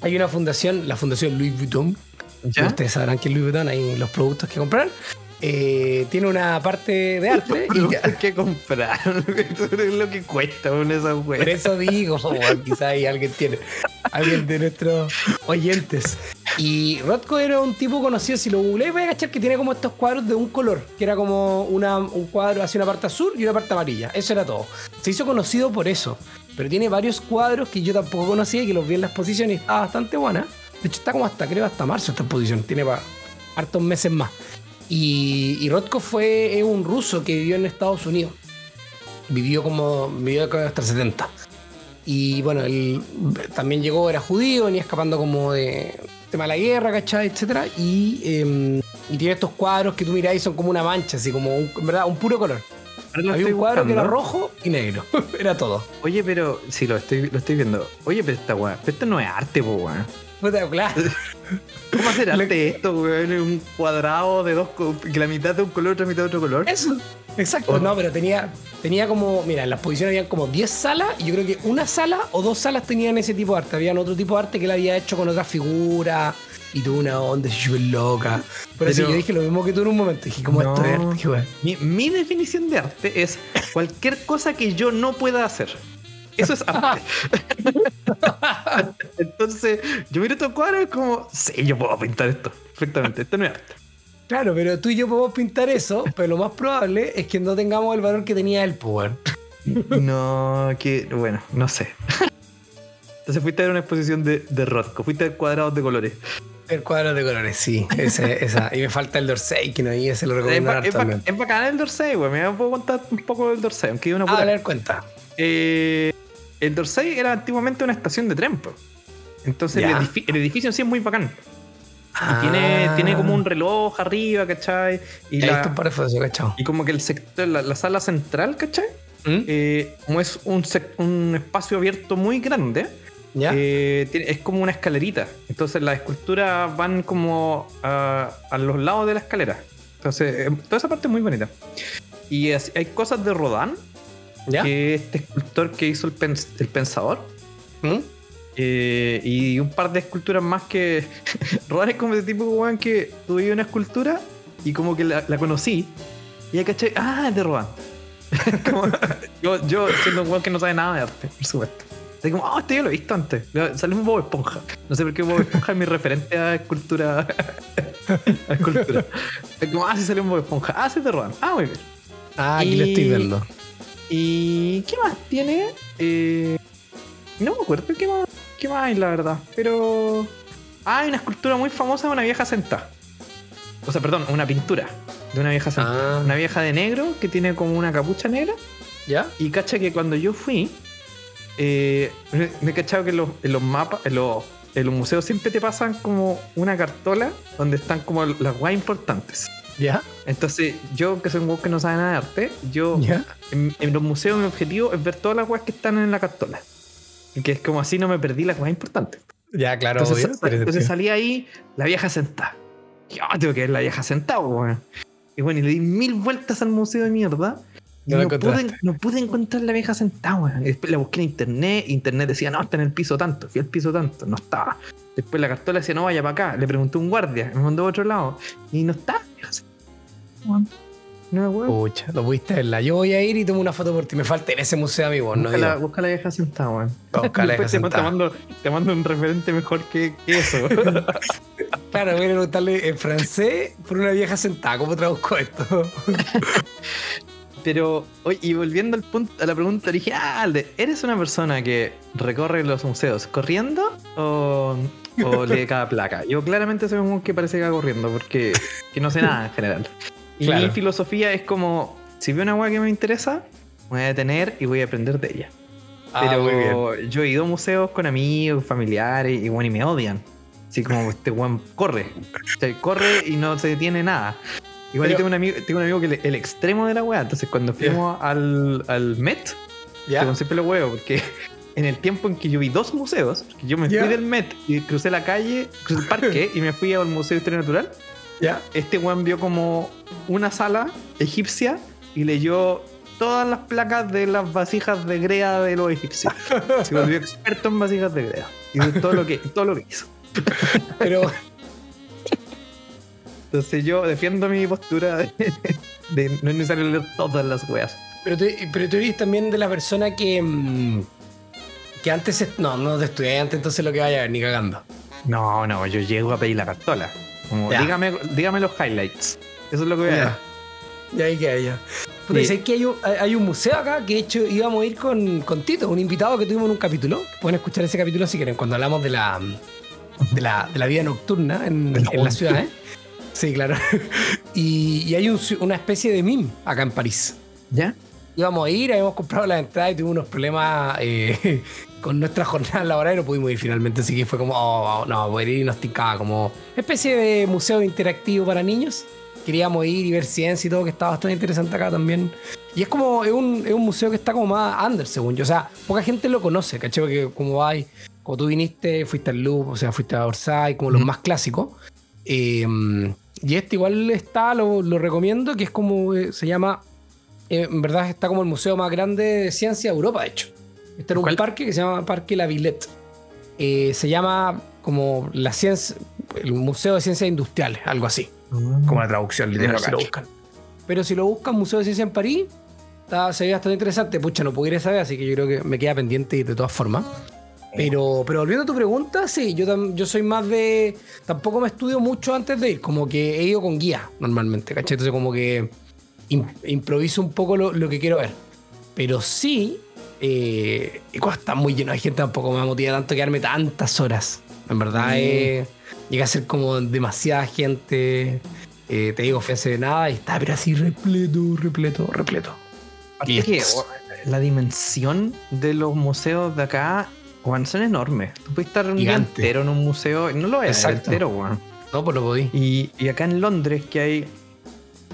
hay una fundación, la fundación Louis Vuitton. ¿Ya? Ustedes sabrán que Louis Vuitton, hay los productos que comprar. eh, tiene una parte de arte. y Hay que comprar. [LAUGHS] es lo que cuesta con esa Por eso digo, [LAUGHS] weón, quizá ahí alguien tiene, alguien de nuestros oyentes. Y Rothko era un tipo conocido, si lo googleé, voy a cachar que tiene como estos cuadros de un color, que era como una, un cuadro hacia una parte azul y una parte amarilla. Eso era todo. Se hizo conocido por eso. Pero tiene varios cuadros que yo tampoco conocía y que los vi en la exposición y está bastante buena. De hecho, está como hasta, creo, hasta marzo esta exposición. Tiene para hartos meses más. Y, y fue un ruso que vivió en Estados Unidos. Vivió como vivió hasta el 70. Y bueno, él también llegó, era judío, venía escapando como de tema de la guerra, ¿cachai? Etcétera. Y, eh, y tiene estos cuadros que tú mirás y son como una mancha, así como un, en verdad, un puro color. Había un cuadro que era rojo y negro. [LAUGHS] era todo. Oye, pero sí, lo estoy, lo estoy viendo. Oye, pero esta weá, pero esto no es arte, po, weón. Puta, claro. [LAUGHS] ¿Cómo hacer arte esto, weón? En un cuadrado de dos, que la mitad de un color, otra mitad de otro color. Eso. Exacto. Oh. No, pero tenía, tenía como, mira, en la exposición habían como 10 salas y yo creo que una sala o dos salas tenían ese tipo de arte. Habían otro tipo de arte que él había hecho con otras figuras y tuvo una onda súper loca. Por eso Pero- yo dije lo mismo que tú en un momento. Dije, ¿cómo No. esto es arte? Mi definición de arte es cualquier cosa que yo no pueda hacer. Eso es arte. [LAUGHS] Entonces, yo miro estos cuadros y es como, sí, yo puedo pintar esto perfectamente. Esto no es arte. Claro, pero tú y yo podemos pintar eso, pero lo más probable es que no tengamos el valor que tenía el power. No, que, bueno, no sé. Entonces fuiste a ver una exposición de, de Rothko, fuiste a ver cuadrados de colores. El cuadro de colores, sí. Ese, esa. Y me falta el Dorsey, que no y ese lo Es, recomiendo es, es bacán el Dorsey, güey. Me puedo contar un poco del Dorsey, aunque una Ah, puta- dale cuenta. Eh, el Dorsey era antiguamente una estación de tren. po. Entonces el, Ya. edifi- el edificio en sí es muy bacán. Ah. Y tiene, tiene como un reloj arriba, ¿cachai? Y, Y la- ¿cachao? y como que el sector, la, la sala central, ¿cachai? ¿Mm? Eh, como es un, espacio abierto muy grande, ¿Ya? eh, tiene- es como una escalerita. Entonces las esculturas van como a, a los lados de la escalera. Entonces, eh, toda esa parte es muy bonita. Y así- hay cosas de Rodin, ¿Ya? que es este escultor que hizo el, pens- el pensador. ¿Mm? Eh, y un par de esculturas más que. [LAUGHS] Es como ese tipo weón que tuve una escultura y como que la, la conocí. Y ya caché, ah, es de. [LAUGHS] Como- yo, yo siendo un weón que no sabe nada de arte, por supuesto. Así como, ah, esto yo lo he visto antes. Salió un Bob Esponja. No sé por qué Bob Esponja es mi referente a escultura. [LAUGHS] a escultura. Es como, ah, sí salió un Bob Esponja. Ah, sí te roban. Ah, muy bien. Ah, aquí lo estoy viendo. ¿Y qué más tiene? Eh, no me acuerdo qué más, qué más hay, la verdad. Pero. Ah, hay una escultura muy famosa de una vieja sentada. O sea, perdón, una pintura de una vieja sentada. Ah. Una vieja de negro que tiene como una capucha negra. ¿Ya? Y cacha que cuando yo fui, eh, me me he cachado que en los, en los mapas, en los, en los museos siempre te pasan como una cartola donde están como las guay importantes. ¿Ya? Entonces, yo que soy un weón que no sabe nada de arte, yo ¿Ya? en, en los museos mi objetivo es ver todas las weas que están en la cartola. Y que es como así no me perdí las weas importantes. Ya, claro, Entonces, obvio. entonces salí ahí, la vieja sentada. Yo tengo que ver la vieja sentada, weón. Y bueno, y le di mil vueltas al museo de mierda. No no, pude, no pude encontrar la vieja sentada, weón. Y Después la busqué en internet. Internet decía, no, está en el piso tanto. Fui al piso tanto. No estaba. Después la cartola decía, no vaya para acá. Le pregunté a un guardia. Me mandó a otro lado. Y no está. Weón. No me acuerdo. Pucha, pudiste verla. Yo voy a ir y tomo una foto por ti. Me falta en ese museo, amigo. No busca, busca la vieja sentada, weón. Busca la vieja te sentada. mando, te mando un referente mejor que, que eso. [LAUGHS] Claro, voy a preguntarle en francés por una vieja sentada. ¿Cómo traduzco esto? Pero, oye, y volviendo al punto, a la pregunta original de, ¿eres una persona que recorre los museos corriendo o, o lee cada placa? Yo claramente soy un weón que parece que va corriendo porque que no sé nada en general. Y Claro. mi filosofía es como, si veo una weá que me interesa, me voy a detener y voy a aprender de ella. Ah. Pero yo he ido a museos con amigos, familiares y bueno, y me odian. Así como este weón corre. O sea, corre y no se detiene nada. Igual yo Pero- tengo un amigo, tengo un amigo que le- el extremo de la weá. Entonces cuando fuimos al, al Met, ¿Ya? tengo siempre lo huevo, porque [LAUGHS] en el tiempo en que yo vi dos museos, yo me fui del Met y crucé la calle, crucé el parque [LAUGHS] y me fui al Museo de Historia Natural, ¿Ya? este weón vio como una sala egipcia y leyó todas las placas de las vasijas de grea de los egipcios. [LAUGHS] Se volvió experto en vasijas de grea. Y de todo lo que, todo lo que hizo. Pero, Entonces yo defiendo mi postura de, de no es necesario leer todas las weas. pero, tú, pero tú eres también de la persona que. mm, que antes. es- No, no de estudiante, entonces lo que vaya a ver, ni cagando. No, no, yo llego a pedir la cartola. Como, Ya. dígame, dígame los highlights. Eso es lo que voy a Ya. Ya ahí queda ya. Puta, Sí. que hay un, hay- un museo acá que de hecho íbamos a ir con, con Tito, un invitado que tuvimos en un capítulo. Pueden escuchar ese capítulo si quieren, cuando hablamos de la, de la, de la vida nocturna en, en la ciudad, ¿eh? Sí, claro. [LAUGHS] Y, y hay un una especie de MIM acá en París. ¿Ya? Íbamos a ir, habíamos comprado la entrada y tuvimos unos problemas eh, [LAUGHS] con nuestra jornada laboral y no pudimos ir finalmente. Así que fue como, oh, no, poder ir y nos tincaba como especie de museo interactivo para niños. Queríamos ir y ver ciencia y todo, que está bastante interesante acá también. Y es como, es un, es un museo que está como más under, según yo. O sea, poca gente lo conoce, ¿cachai? Porque como hay, como tú viniste, fuiste al Louvre, o sea, fuiste a Orsay, como los Ujú. más clásicos. Eh, y este igual está, lo, lo recomiendo, que es como, eh, se llama en verdad está como el museo más grande de ciencia de Europa, de hecho. Este era un ¿Cuál? parque que se llama Parque La Villette. Eh, se llama como la ciencia, el Museo de Ciencias Industriales, algo así, como la traducción literal No si lo cacho. buscan. Pero si lo buscan, Museo de Ciencia en París, está, se ve bastante interesante. Pucha, no pudiera saber, así que yo creo que me queda pendiente de todas formas. Pero, pero volviendo a tu pregunta, sí, yo, tam- yo soy más de. Tampoco me estudio mucho antes de ir, como que he ido con guía normalmente, ¿cachai? Entonces, como que improviso un poco lo, lo que quiero ver. Pero sí, eh, cuando está muy lleno de gente, tampoco me motiva tanto quedarme tantas horas. En verdad, Mm. eh, llega a ser como demasiada gente. eh, te digo, fui hace nada y está, pero así repleto, repleto, repleto. Y que es- o- la dimensión de los museos de acá, weón, son enormes. Tú puedes estar un día entero en un museo y no lo es Exacto. entero, weón. No, pues lo podí. Y, y acá en Londres, que hay.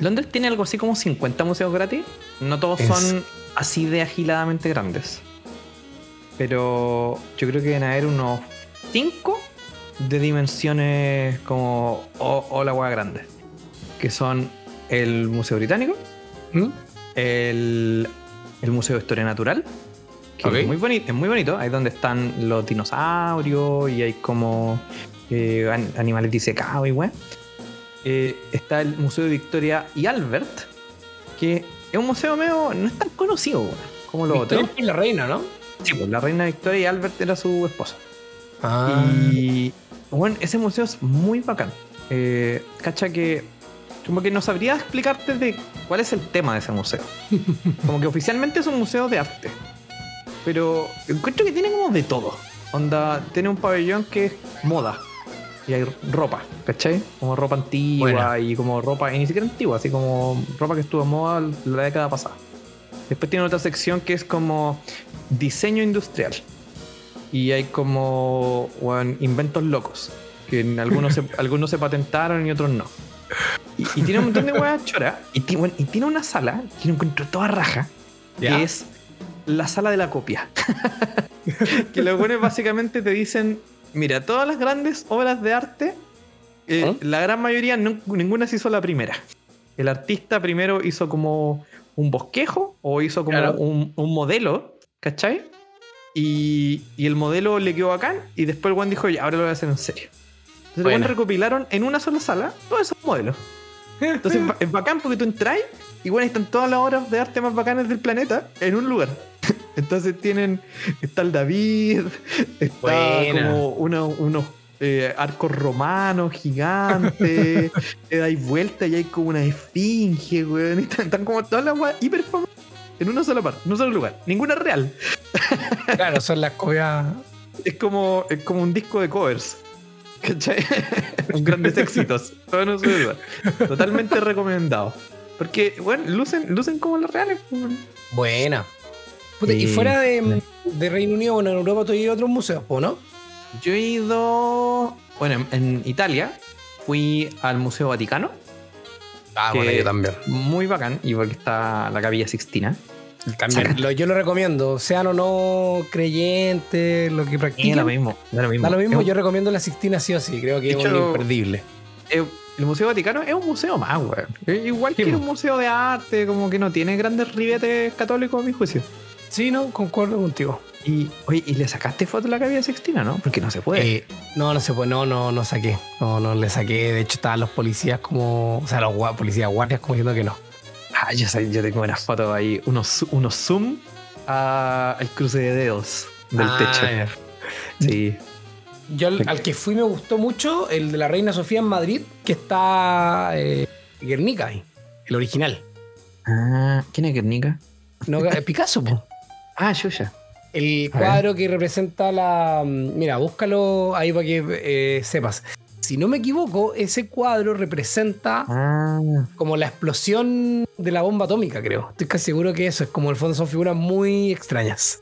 Londres tiene algo así como 50 museos gratis. No todos Es- son así de agiladamente grandes. Pero yo creo que deben haber unos 5 de dimensiones como. O, o la hueá grande. Que son el Museo Británico, ¿Mm? el, el Museo de Historia Natural. Que es, muy bonito, es muy bonito. Ahí donde están los dinosaurios y hay como eh, an- animales disecados y weá. Eh, está el Museo de Victoria y Albert, que es un museo medio, no es tan conocido como los Victoria otros. es la reina, ¿no? Sí, pues la reina Victoria y Albert era su esposa. Ah. Y bueno, ese museo es muy bacán. Eh, cacha que como que no sabría explicarte de cuál es el tema de ese museo. [LAUGHS] Como que oficialmente es un museo de arte. Pero encuentro que tiene como de todo. Onda, tiene un pabellón que es moda. Y hay ropa, ¿cachai? Como ropa antigua Buena. y como ropa, y ni siquiera antigua, así como ropa que estuvo en moda la década pasada. Después tiene otra sección que es como diseño industrial. Y hay como bueno, inventos locos. Que en algunos, se, [LAUGHS] algunos se patentaron y otros no. Y, y tiene un montón de huevas choras. Y, ti- bueno, y tiene una sala que lo encuentro toda raja. Que es la sala de la copia. [LAUGHS] que los buenos básicamente te dicen: Mira, todas las grandes obras de arte, eh, ¿Ah? la gran mayoría, no- ninguna se hizo la primera. El artista primero hizo como un bosquejo o hizo como Claro. un, un modelo, ¿cachai? Y, y el modelo le quedó bacán y después el Juan dijo, ya, ahora lo voy a hacer en serio. Entonces. Juan recopilaron en una sola sala todos esos modelos. [LAUGHS] Entonces es bacán porque tú entras y bueno, están todas las obras de arte más bacanas del planeta en un lugar. [LAUGHS] Entonces tienen, está el David, está Buena. como una- unos eh, arcos romanos gigantes, [LAUGHS] te dais vuelta y hay como una esfinge, weón. Están, están como todas las weas hiper famosas en una sola parte, en un solo lugar. Ninguna es real. [LAUGHS] Claro, son las copias. Es como, es como un disco de covers. ¿Cachai? Con grandes éxitos. Todo en un solo lugar. Totalmente recomendado. Porque, bueno, lucen, lucen como las reales. weón. Buena. Puta, y fuera de, de Reino Unido, bueno, en Europa tú has ido a otros museos, ¿o no? Yo he ido. Bueno, en, en Italia fui al Museo Vaticano. Ah, bueno, yo también. Muy bacán. Y porque está la Capilla Sixtina. Lo- yo lo recomiendo, sean o no creyentes, lo que Y practiquen. da lo mismo. Da lo mismo. Da lo mismo, yo recomiendo la Sixtina sí o sí, creo que es un imperdible. es- el Museo Vaticano es un museo más, weón. Es Igual Sí, que un museo de arte, como que no tiene grandes ribetes católicos a mi juicio. Sí, no, concuerdo contigo. Y, oye, ¿y le sacaste foto a la Capilla Sixtina, no? Porque no se puede. Eh, no, no se puede, no, no, no saqué. No, no le saqué. De hecho, estaban los policías como. O sea, los policías guardias como diciendo que no. Ah, yo, yo tengo unas fotos ahí, unos, unos zoom a- al cruce de dedos del Ah, techo. ya. Sí. Yo al, al que fui me gustó mucho el de la Reina Sofía en Madrid, que está eh, Guernica ahí, el original. Ah, ¿quién es Guernica? No, eh, Picasso, po. [LAUGHS] Ah, Yuya. El A ver. cuadro que representa la. Mira, búscalo ahí para que eh, sepas. Si no me equivoco, ese cuadro representa Ah, como la explosión de la bomba atómica, creo. Estoy casi seguro que eso es como, en el fondo, son figuras muy extrañas.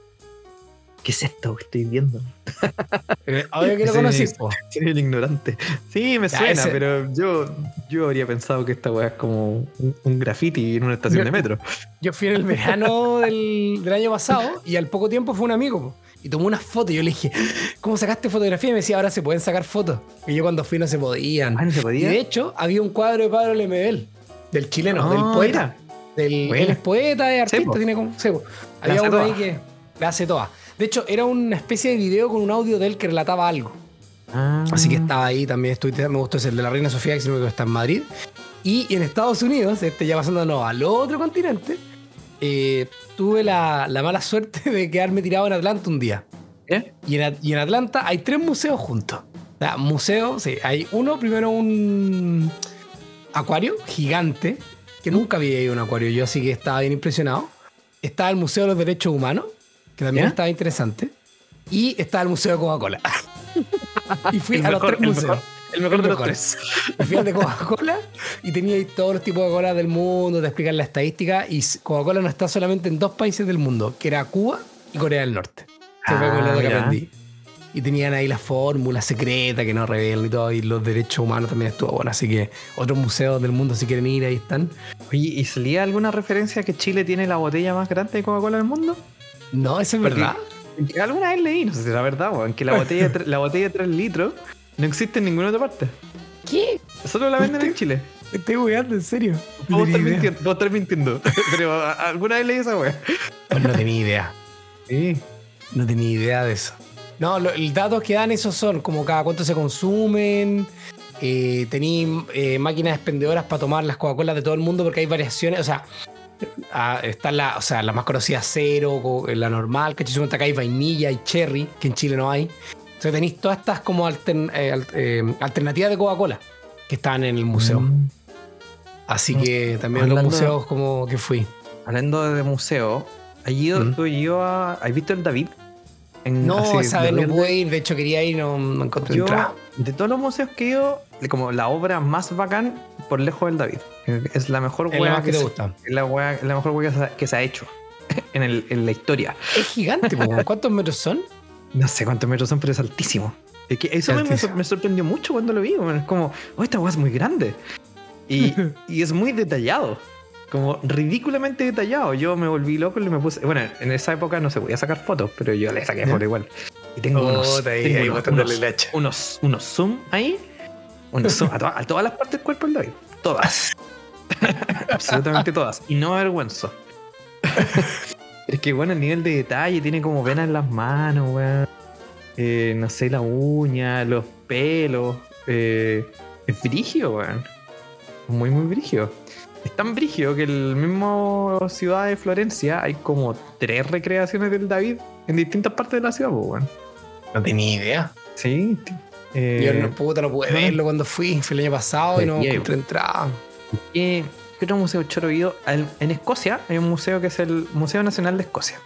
¿Qué es esto que estoy viendo? [LAUGHS] Eh, Ahora que lo conocí. [LAUGHS] Soy el ignorante. Sí, me Ya, suena, ese- pero yo, yo habría pensado que esta weá es como un, un graffiti en una estación de metro. Yo fui en el verano del, del año pasado y al poco tiempo fue un amigo y tomó una foto. Y yo le dije, ¿cómo sacaste fotografía? Y me decía, ahora se pueden sacar fotos. Y yo cuando fui no se podían. Ah, no se Y podía. de hecho, había un cuadro de Pablo Lemebel, del chileno, Ah, del poeta. mira. Del, él es poeta, es artista, tiene como. Había uno ahí que la hace toda. De hecho, era una especie de video con un audio de él que relataba algo. Ah. Así que estaba ahí también. Estuviste, me gustó ese, el de la Reina Sofía, que si no me está en Madrid. Y en Estados Unidos, este, ya pasándonos al otro continente, eh, tuve la, la mala suerte de quedarme tirado en Atlanta un día. Y en, At- y en Atlanta hay tres museos juntos. O sea, museos, sí. Hay uno, primero un acuario gigante, que nunca había ido a un acuario yo, así que estaba bien impresionado. Está el Museo de los Derechos Humanos, que también ¿Ya? estaba interesante. Y está el Museo de Coca-Cola. [LAUGHS] y fui El a mejor, los tres el museos. mejor, el mejor El de los tres. Y fui al de Coca-Cola y tenía ahí todos los tipos de Coca-Cola del mundo, te explican la estadística. Y Coca-Cola no está solamente en dos países del mundo, que era Cuba y Corea del Norte. Se fue Ah, con lo que mira. aprendí. Y tenían ahí la fórmula secreta que no revelan y todo. Y los derechos humanos también estuvo bueno. Así que otros museos del mundo, si quieren ir, ahí están. Oye, ¿y salía alguna referencia que Chile tiene la botella más grande de Coca-Cola del mundo? No, eso es Porque- verdad. Alguna vez leí, no sé si era verdad, weón, que la [LAUGHS] botella, la botella de 3 litros no existe en ninguna otra parte. ¿Qué? Solo la venden en Chile. Estoy weando, en serio. No tenía idea. mintiendo, estar mintiendo. [LAUGHS] Pero alguna vez leí esa weá. Pues no tenía idea. Sí. No tenía idea de eso. No, lo- el datos que dan esos son como cada cuánto se consumen. Eh, tení eh, máquinas expendedoras para tomar las Coca-Cola de todo el mundo porque hay variaciones. O sea, Ah, está la, o sea, la más conocida cero, co- la normal, ¿cachai? Acá hay vainilla y cherry, que en Chile no hay. Entonces tenéis todas estas como altern- eh, eh, alternativas de Coca-Cola que están en el museo. Mm. Así Mm. que también los Hablando- museos como que fui. Hablando de museo, ¿has ido, Mm. tú a- ¿has visto el David? En- No, esa vez no pude ir, de hecho quería ir y no, no encontré Yo, de todos los museos que he ido, como la obra más bacán, por lejos del David. Es la mejor Es la que te se- gusta. es la, es la mejor que se, ha- que se ha hecho [LAUGHS] en, el- en la historia. Es gigante, ¿cuántos metros son? No sé cuántos metros son, pero es altísimo. Es que eso me, me Altísimo. sor- me sorprendió mucho cuando lo vi. Es como, oh, esta hueá es muy grande. Y, [LAUGHS] y es muy detallado. Como ridículamente detallado. Yo me volví loco y me puse. Bueno, en esa época no se podía sacar fotos, pero yo le saqué fotos igual. Y tengo unos, Puta, ahí- tengo ahí unos, unos, unos zoom ahí. A, to- a todas las partes del cuerpo del David. Todas. [LAUGHS] Absolutamente todas. Y no avergüenzo. [LAUGHS] es que bueno, el nivel de detalle tiene como venas en las manos, weón. Eh, no sé, la uña, los pelos. eh, es brigio, weón. Muy, muy brigio. Es tan brigio que el mismo ciudad de Florencia hay como tres recreaciones del David en distintas partes de la ciudad, pues, weón. No tenía idea. Sí. Eh, Yo no, puta, no pude ajá. verlo cuando fui. Fue el año pasado y no Debería ir. encontré entrada. ¿Qué, qué otro museo choro ido? En Escocia hay un museo que es el Museo Nacional de Escocia.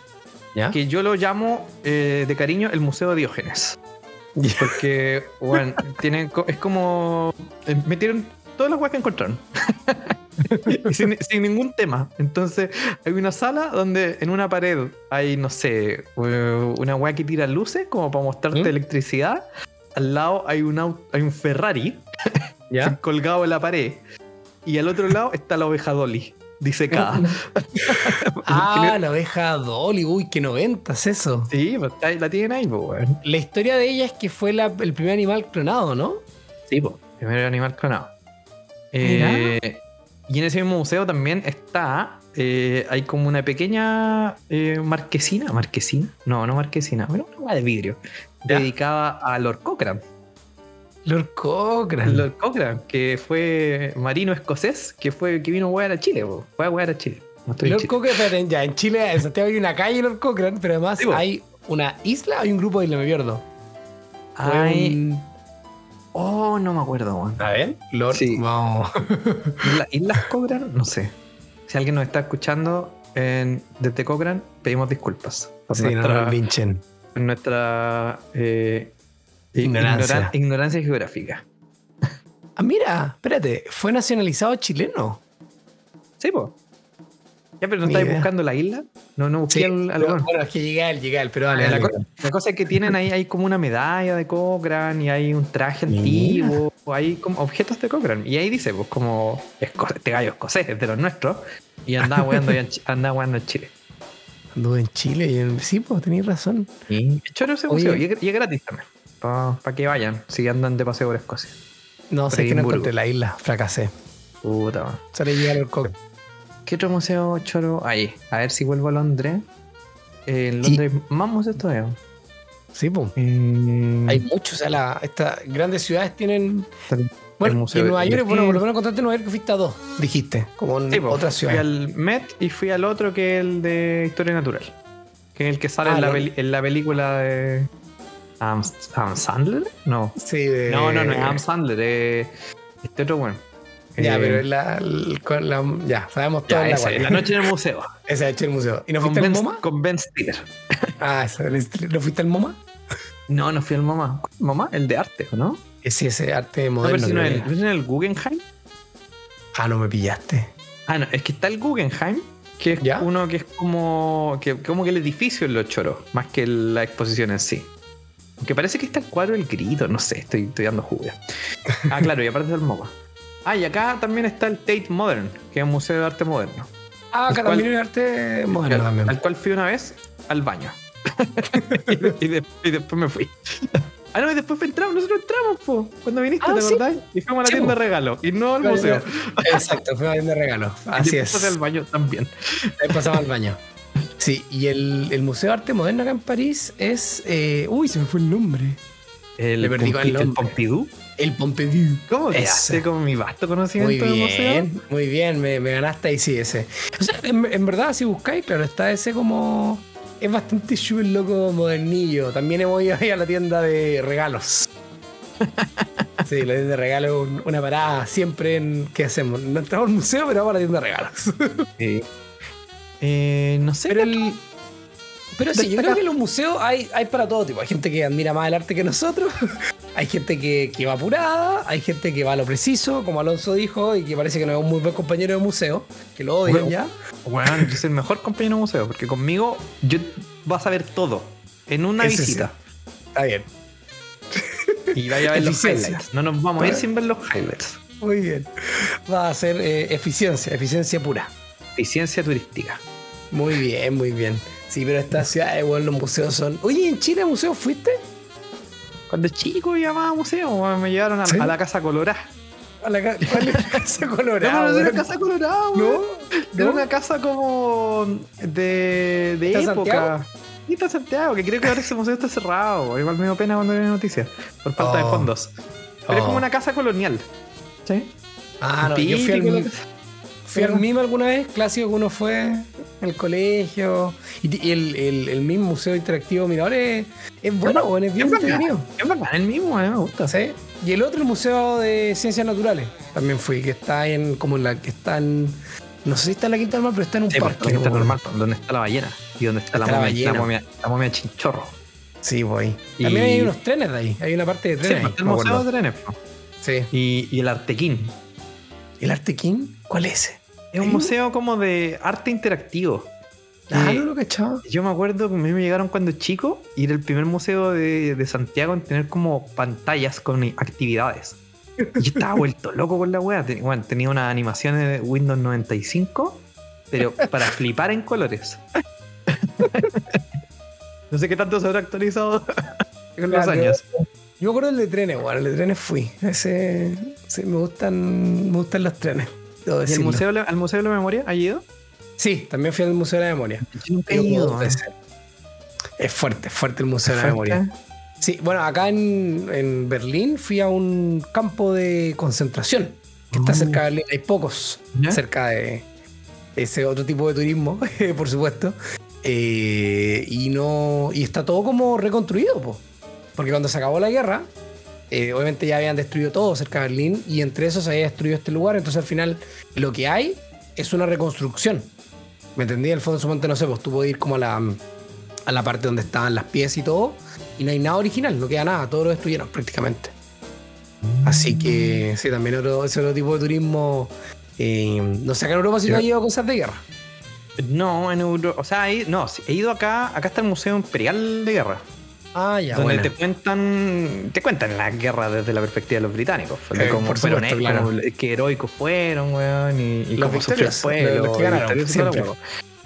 ¿Ya? Que yo lo llamo eh, de cariño el Museo de Diógenes. [LAUGHS] Porque, bueno, tienen, es como. eh, Metieron todas las weas que encontraron. [LAUGHS] Sin, sin ningún tema. Entonces, hay una sala donde en una pared hay, no sé, eh, una wea que tira luces como para mostrarte ¿Mm? electricidad. Al lado hay un, au- hay un Ferrari [LAUGHS] ¿Ya? [LAUGHS] colgado en la pared. Y al otro lado está la oveja Dolly, disecada. [LAUGHS] Ah, la oveja Dolly. Uy, qué noventas eso. Sí, pues la tienen ahí, pues. La historia de ella es que fue la- el primer animal clonado, ¿no? Sí, pues. Primer animal clonado. Mira. Eh, y en ese mismo museo también está. eh, hay como una pequeña eh, marquesina. ¿Marquesina? No, no marquesina. Bueno, una de vidrio. Ya. Dedicada a Lord Cochrane. Lord Cochrane. Lord Cochrane, que fue marino escocés, que fue que vino a huear a Chile, po. fue a huear a Chile. No estoy en Lord Chile. Cochrane, ya, en Chile, en Santiago hay una calle Lord Cochrane, pero además Sí, hay una isla, hay un grupo de isla, me pierdo. Fue Ay, un- Oh, no me acuerdo. A ver, Lord. Sí. Vamos. [LAUGHS] Isla- Islas Cochrane, no sé. Si alguien nos está escuchando en- desde Cochrane, pedimos disculpas Sí, no nuestra, nos linchen. Nuestra eh, Ignorancia. ignora- ignorancia geográfica. Ah, mira, espérate, fue nacionalizado chileno. Sí, pues. Ya, pero no estáis buscando la isla. No, no busqué Sí, al pero- bueno, es que llegué a él, llegué a él, pero dale, la, dale. co- la cosa es que tienen ahí hay como una medalla de Cochrane y hay un traje antiguo, hay como objetos de Cochrane. Y ahí dice, pues como este gallo escocés es de los nuestros y andaba weando, allá en Chi- andaba weando en Chile. Anduve en Chile y en... Sí, pues tenéis razón. Y choro ese museo y es, y gratis también. Para que vayan, si andan de paseo por Escocia. No, sé Por que no encontré la isla, fracasé. Puta, man. Solo llegué a Lord Cochrane. ¿Qué otro museo choro? Ahí, a ver si vuelvo a Londres. Eh, en Londres, más museos todavía. Sí, pues. Hay muchos, o sea, la, estas grandes ciudades tienen. El Bueno, museo y en Nueva York, bueno, por lo menos contaste en Nueva York que fuiste a dos, dijiste, como en Sí, otra Fui ciudad. al Met y fui al otro que es el de Historia Natural. Que es el que sale Ah, en, la lo- peli- en la película de. Adam, Adam Sandler? No. Sí, de. No, no, no es Adam Sandler. eh, este otro bueno. Ya, Eh, pero es la, la- Ya, sabemos todo en la, la noche en el museo. [LAUGHS] Esa es el museo. ¿Y no fuiste al MoMA? con Ben Stiller. Ah, esa, ¿no fuiste al MoMA? No, no fui al MoMA. ¿MoMA? El de arte, ¿o no? Sí, ese arte No, moderno. pero si no es que el, ¿no es el Guggenheim. Ah, no me pillaste. Ah, no, es que está el Guggenheim, que es ¿Ya? uno que es como que, como que el edificio en los choros, más que la exposición en sí. Aunque parece que está el cuadro del grito, no sé, estoy, estoy dando jugo. [LAUGHS] Ah, claro, y aparte del MoMA. Ah, y acá también está el Tate Modern, que es un museo de arte moderno. Ah, acá ¿El cual- también hay arte moderno al, también. al cual fui una vez al baño. [LAUGHS] [LAUGHS] y, de- y de- y después me fui. Ah, no, y después entramos, nosotros entramos, po, cuando viniste, Ah, ¿te sí. acordás? Y fuimos a la Sí, tienda de regalo, y no al museo. Exacto, fue a de regalo. [LAUGHS] Así y es. después al baño también. Ahí pasaba al baño. Sí, y el, el Museo de Arte Moderno acá en París es. eh, uy, se me fue el nombre. El, Le perdí con el Pompi- el nombre. Pompidou. El Pompidou. ¿Cómo quedaste con mi vasto Muy conocimiento de museo? bien, muy bien, me, me ganaste ahí sí ese. O sea, en, en verdad, si buscáis, claro, está ese como. Es bastante súper loco modernillo. También hemos ido ahí a la tienda de regalos. [LAUGHS] Sí, la tienda de regalos, un- una parada siempre en. ¿Qué hacemos? No entramos al museo, pero vamos a la tienda de regalos. Sí. Eh, no sé. Pero el. Pero sí, yo creo que en los museos hay, hay para todo tipo. Hay gente que admira más el arte que nosotros. [LAUGHS] Hay gente que, que va apurada. Hay gente que va a lo preciso, como Alonso dijo, y que parece que no es un muy buen compañero de museo. Que lo odian Bueno. ya. Bueno, yo soy el mejor compañero de museo, porque conmigo yo vas a ver todo en una Ese sí. visita. Está bien. Y vaya a ver [LAUGHS] los highlights. No nos vamos a ir sin ver los highlights. Muy bien. Va a ser eh, eficiencia, eficiencia pura. Eficiencia turística. Muy bien, muy bien. Sí, pero estas ciudades, bueno, los museos son. Oye, ¿en Chile museos fuiste? Cuando chico iba a museo, me llevaron a, ¿Sí? a la Casa Colorada. A la ca- ¿Cuál es la casa ¿No colorada? conocí la weón? Casa Colorada, ¿No? Era ¿No? una casa como de, de ¿Está época. Santiago? Sí, está Santiago, que creo que ahora ese museo está cerrado. Igual me dio pena cuando vi la noticia, por falta de Oh. fondos. Pero es Oh. como una casa colonial. ¿Sí? Ah, no, yo fui al, fui al MIM alguna vez, clásico que uno fue el colegio. Y, el, el, el MIM Museo Interactivo Mirador es, es bueno, weón, es bien Es entretenido. es bacán el mismo, a mí me gusta. ¿Sí? Y el otro, el Museo de Ciencias Naturales, también fui, que está en, como en la, que está en, no sé si está en la Quinta Mar, pero está en un Sí, pues, parque. está ¿no? normal, donde está la ballena y donde está, la, Está la momia, la, ballena. momia, la momia chinchorro. Sí, voy. Y- También hay unos trenes de ahí, hay una parte de Sí, trenes pues, ahí, el museo de trenes. Sí. Y, y el Artequín. ¿El Artequín? ¿Cuál es ese? Es un ¿Hay museo como de arte interactivo. Ah, Eh, no lo cachaba. Yo me acuerdo que a mí me llegaron cuando chico y era el primer museo de, de Santiago en tener como pantallas con actividades. Y yo estaba vuelto [LAUGHS] loco con la wea. Ten- bueno, tenía unas animaciones de Windows 95, pero para flipar en colores. [LAUGHS] no sé qué tanto se habrá actualizado [LAUGHS] con los Claro. años. Yo me acuerdo del de trenes, bueno, el de trenes fui. Ese, sí, me gustan, me gustan los trenes. Debo ¿Y el museo, al Museo de la Memoria ha ido? Sí, también fui al Museo de la Memoria. Nunca He ido veces. Es fuerte, es fuerte el Museo de la. Memoria. Sí, bueno, acá en, en Berlín fui a un campo de concentración que está Oh. cerca de Berlín. Hay pocos ¿Ya? cerca de ese otro tipo de turismo, [LAUGHS] por supuesto. Eh, y no y está todo como reconstruido, po. porque cuando se acabó la guerra, eh, obviamente ya habían destruido todo cerca de Berlín y entre esos se había destruido este lugar. Entonces al final lo que hay es una reconstrucción. ¿Me entendí? En el fondo, su monte, no sé, pues tú puedes ir como a la, a la parte donde estaban las piezas y todo, y no hay nada original, no queda nada, todo lo destruyeron prácticamente. Así que sí, también otro, ese otro tipo de turismo. eh, no sé acá en Europa si no ha llevado cosas de guerra. No, en Europa. O sea, he, no, he ido acá. Acá está el Museo Imperial de Guerra. Ah, ya, donde te cuentan te cuentan la guerra desde la perspectiva de los británicos Eh, cómo por fueron supuesto, ellos, claro. cómo- qué heroicos fueron weón, y, y Los cómo sufrió el pueblo ganaron,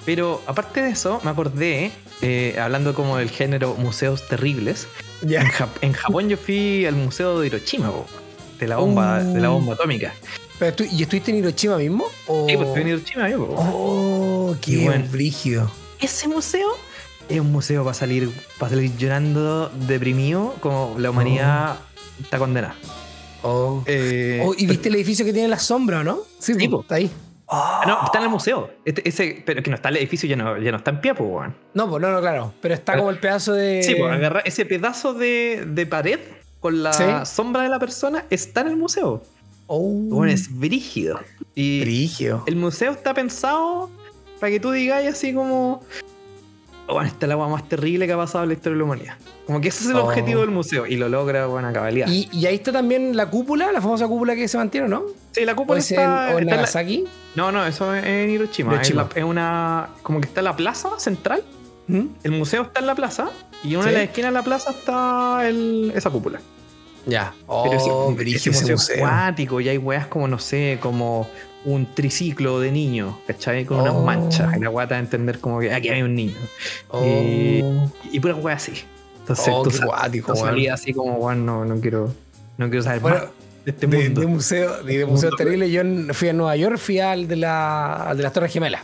pero aparte de eso me acordé eh, hablando como del género museos terribles en, Ya. Jap- en Japón yo fui al museo de Hiroshima po, de la bomba Uh. de la bomba atómica Pero tú- ¿Y estuviste en Hiroshima mismo? O... sí, pues estuve en Hiroshima po. Oh, qué bueno. brígido. ese museo es un museo para salir para salir llorando deprimido como la humanidad está condenada Oh. Eh, Oh, ¿Y viste el edificio que tiene la sombra, o no? Sí, está ahí. Ah, no, está en el museo. Este- ese, pero que no está el edificio, ya no, ya no está en pie, pues, weón. No, pues no, no, claro. Pero está como el pedazo de. Sí, pues agarrar ese pedazo de, de pared con la Sí. sombra de la persona está en el museo. Oh, Bueno, es brígido. Y brígido. el museo está pensado para que tú digas así como. Bueno, esta es la agua más terrible que ha pasado en la historia de la humanidad. Como que ese es el Oh. objetivo del museo y lo logra, buena cabalidad. Y, y ahí está también la cúpula, la famosa cúpula que se mantiene, ¿no? sí, la ¿O cúpula en, o en está en la- Nagasaki? No, no, eso es en Hiroshima. Hiroshima. Es, la- es una. Como que está la plaza central. ¿Mm? El museo está en la plaza y en una Sí. de las esquinas de la plaza está el- esa cúpula. Ya. Pero Oh, ese, brígido ese museo, museo. es acuático y hay weas como, no sé, como un triciclo de niños, ¿cachai? Con unas Oh. manchas. Y la wea te va a entender como que aquí hay un niño. Oh, Y, y puras weas así. Entonces oh tú qué sa- guático, tú salías así como, weón, no, no quiero, no quiero saber Bueno, más de este De, mundo. de museo, de, de museo Mundo. terrible, yo fui a Nueva York, fui al de, la, al de las Torres Gemelas.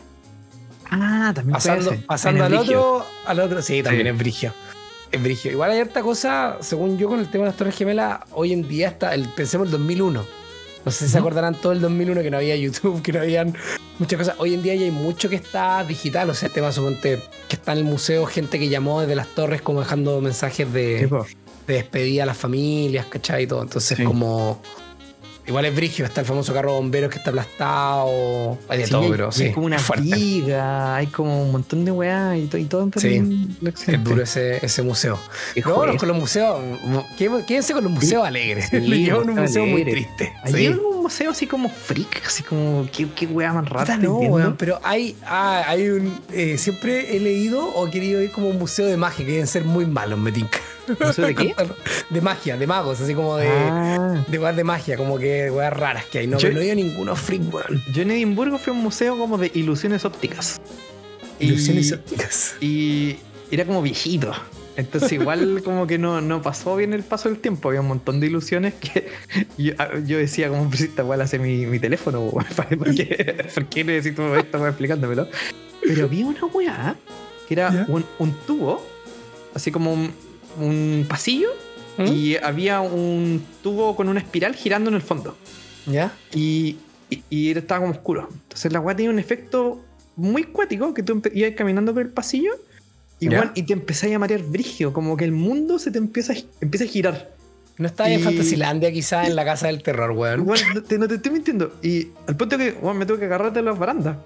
ah, también Pasando, pasando al otro, al otro, sí, también Sí. es brigio. Es brigio. Igual hay harta cosa, según yo, con el tema de las Torres Gemelas, hoy en día está, el, pensemos el 2001. No sé si se acordarán todo el 2001 que no había YouTube, que no habían muchas cosas. Hoy en día ya hay mucho que está digital, o sea, el tema suponte que está en el museo, gente que llamó desde las torres como dejando mensajes de, de despedida a las familias, ¿cachai? Y todo. Entonces, como Igual es brigio, está el famoso carro bomberos que está aplastado. Hay de todo, pero sí. Hay como una viga, hay como un montón de weá y, todo. Y todo sí, es duro ese, ese museo. No, con los museos, quédense con los museos alegres. Sí, [LAUGHS] Le llevan un museo muy triste. Hay un museo así como freak, así como, qué, qué weá más rara. No, weón, pero hay, ah, hay un. Eh, siempre he leído o he querido ir como un museo de magia que deben ser muy malos, me tinca. ¿Museo de qué? [LAUGHS] De magia, de magos, así como de. Ah. De weas de magia, como que weas raras que hay. No, yo, no he ninguno freak, weón. Yo en Edimburgo fui a un museo como de ilusiones ópticas. Ilusiones ópticas. Y era como viejito. Entonces igual [LAUGHS] como que no, no pasó bien el paso del tiempo. Había un montón de ilusiones que [LAUGHS] yo, ah, decía como, pues esta igual hace mi, mi teléfono. ¿Por qué, ¿Por qué necesito esto explicándomelo? Pero vi una weá que era un, un, tubo, así como un, un pasillo ¿Mm? y había un tubo con una espiral girando en el fondo. ¿Ya? Y, y, estaba como oscuro. Entonces la weá tenía un efecto muy cuático que tú ibas caminando por el pasillo igual, y te empezás a marear brigio, como que el mundo se te empieza, empieza a girar. No estaba en Fantasylandia quizás en la casa del terror, weón. Bueno, no te, no te estoy mintiendo. Y al punto que me tuve que agarrarte a las barandas.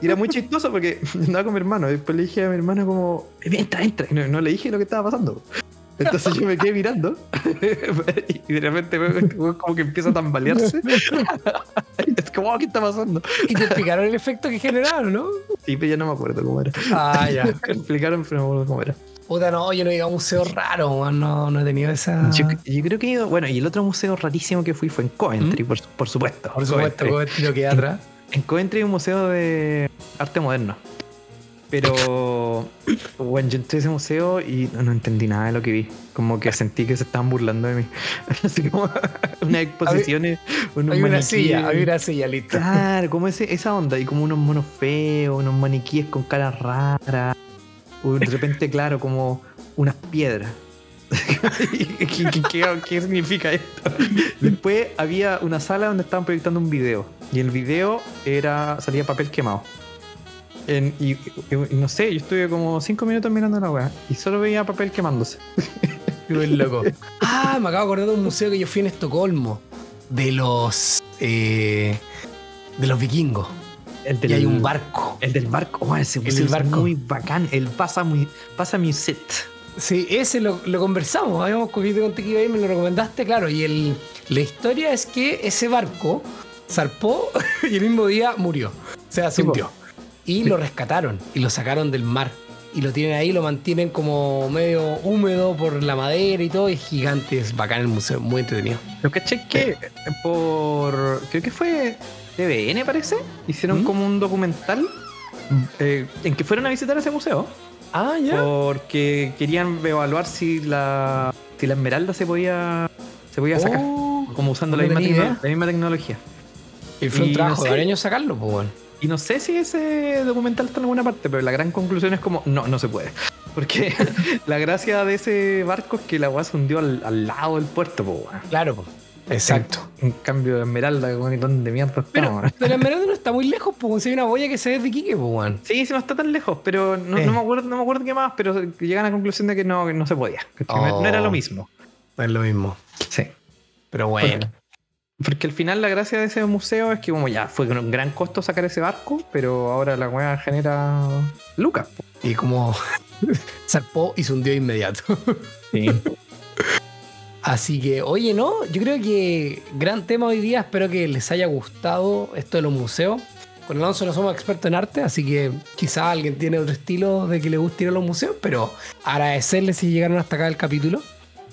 Y era muy [LAUGHS] chistoso porque [LAUGHS] andaba con mi hermano. Y después le dije a mi hermano como, entra, entra. Y no, le dije lo que estaba pasando. Entonces yo me quedé mirando [LAUGHS] y de repente como que empieza a tambalearse. [LAUGHS] es como, oh, ¿qué está pasando? Y te explicaron el efecto que generaron, ¿no? Sí, pero ya no me acuerdo cómo era. Ah, ya. me [LAUGHS] explicaron, pero no me acuerdo cómo era. Puta, no, yo no he ido a un museo raro, no, no he tenido esa. Yo, creo que he ido. Bueno, y el otro museo rarísimo que fui fue en Coventry, ¿Mm? por, por, supuesto. Por supuesto, Coventry, lo que atrás. En, Coventry hay un museo de arte moderno. Pero, bueno, yo entré a ese museo y no, entendí nada de lo que vi. Como que sentí que se estaban burlando de mí. [LAUGHS] Así como [LAUGHS] unas exposiciones. Unos hay una silla, hay una silla lista. Claro, como ese, esa onda. Y como unos monos feos, unos maniquíes con caras raras de repente, claro, como unas piedras. [LAUGHS] ¿Qué, significa esto? Después había una sala donde estaban proyectando un video. Y el video era salía papel quemado. Y, no sé, yo estuve como cinco minutos mirando la weá. Y solo veía papel quemándose. [LAUGHS] Qué loco. Ah, me acabo de acordar de un museo que yo fui en Estocolmo. De los. Eh, de los vikingos. El y hay un barco. El del barco. Oh, ese el barco. muy bacán. El Pasa, muy, pasa Muset. Sí, ese lo, conversamos. Habíamos cogido con y me lo recomendaste, claro. Y el, la historia es que ese barco zarpó [LAUGHS] y el mismo día murió. O sea, se hundió. Y lo rescataron y lo sacaron del mar. Y lo tienen ahí, lo mantienen como medio húmedo por la madera y todo. Es gigante, es bacán el museo, muy entretenido. Lo que que por. Creo que fue TVN, parece, hicieron ¿Mm? como un documental eh, en que fueron a visitar ese museo. Ah, ya. Porque querían evaluar si la, si la esmeralda se podía, se podía sacar. Oh, como usando la misma, la misma, tecnología. Y fue un trabajo de años sacarlo, pues bueno. Y no sé si ese documental está en alguna parte, pero la gran conclusión es como, no, no se puede. Porque [LAUGHS] la gracia de ese barco es que la agua se hundió al, lado del puerto, bueno. Claro. Exacto. En, cambio de Esmeralda, ¿dónde mierda Pero, pero [LAUGHS] Esmeralda no está muy lejos, pues si hay una boya que se ve de Quique, pues Sí, sí, no está tan lejos, pero no, no, me acuerdo, no me acuerdo qué más, pero llegan a la conclusión de que no, que no se podía. Que no era lo oh. mismo. No es lo mismo. Sí. Pero bueno. Porque, al final la gracia de ese museo es que como ya fue con un gran costo sacar ese barco, pero ahora la weá genera lucas. Y como [LAUGHS] zarpó y se hundió inmediato. Sí. [LAUGHS] Así que, oye, ¿no? Yo creo que gran tema hoy día. Espero que les haya gustado esto de los museos. Con Alonso no somos expertos en arte, así que quizá alguien tiene otro estilo de que le guste ir a los museos, pero agradecerles si llegaron hasta acá el capítulo.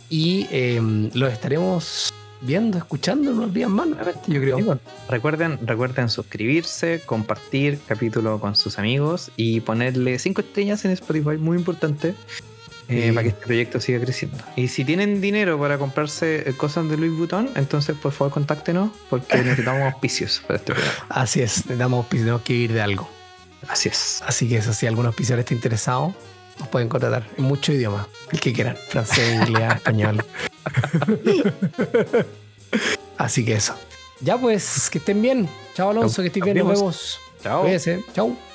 Y eh, los estaremos viendo, escuchando unos días más nuevamente, yo creo. recuerden, recuerden suscribirse, compartir capítulo con sus amigos y ponerle cinco estrellas en Spotify, muy importante. Eh, para que este proyecto siga creciendo. Y si tienen dinero para comprarse eh, cosas de Louis Vuitton, entonces por favor contáctenos porque [LAUGHS] necesitamos auspicios para este programa. Así es, necesitamos auspicios, tenemos que vivir de algo. Así es. Así que eso, si algún auspiciador está interesado, Nos pueden contratar en muchos idiomas, el que quieran, francés, inglés, [LAUGHS] español. Así que eso. Ya pues, que estén bien. Chao Alonso, que estén bien, nos vemos. Chao. Cuídense. Chao.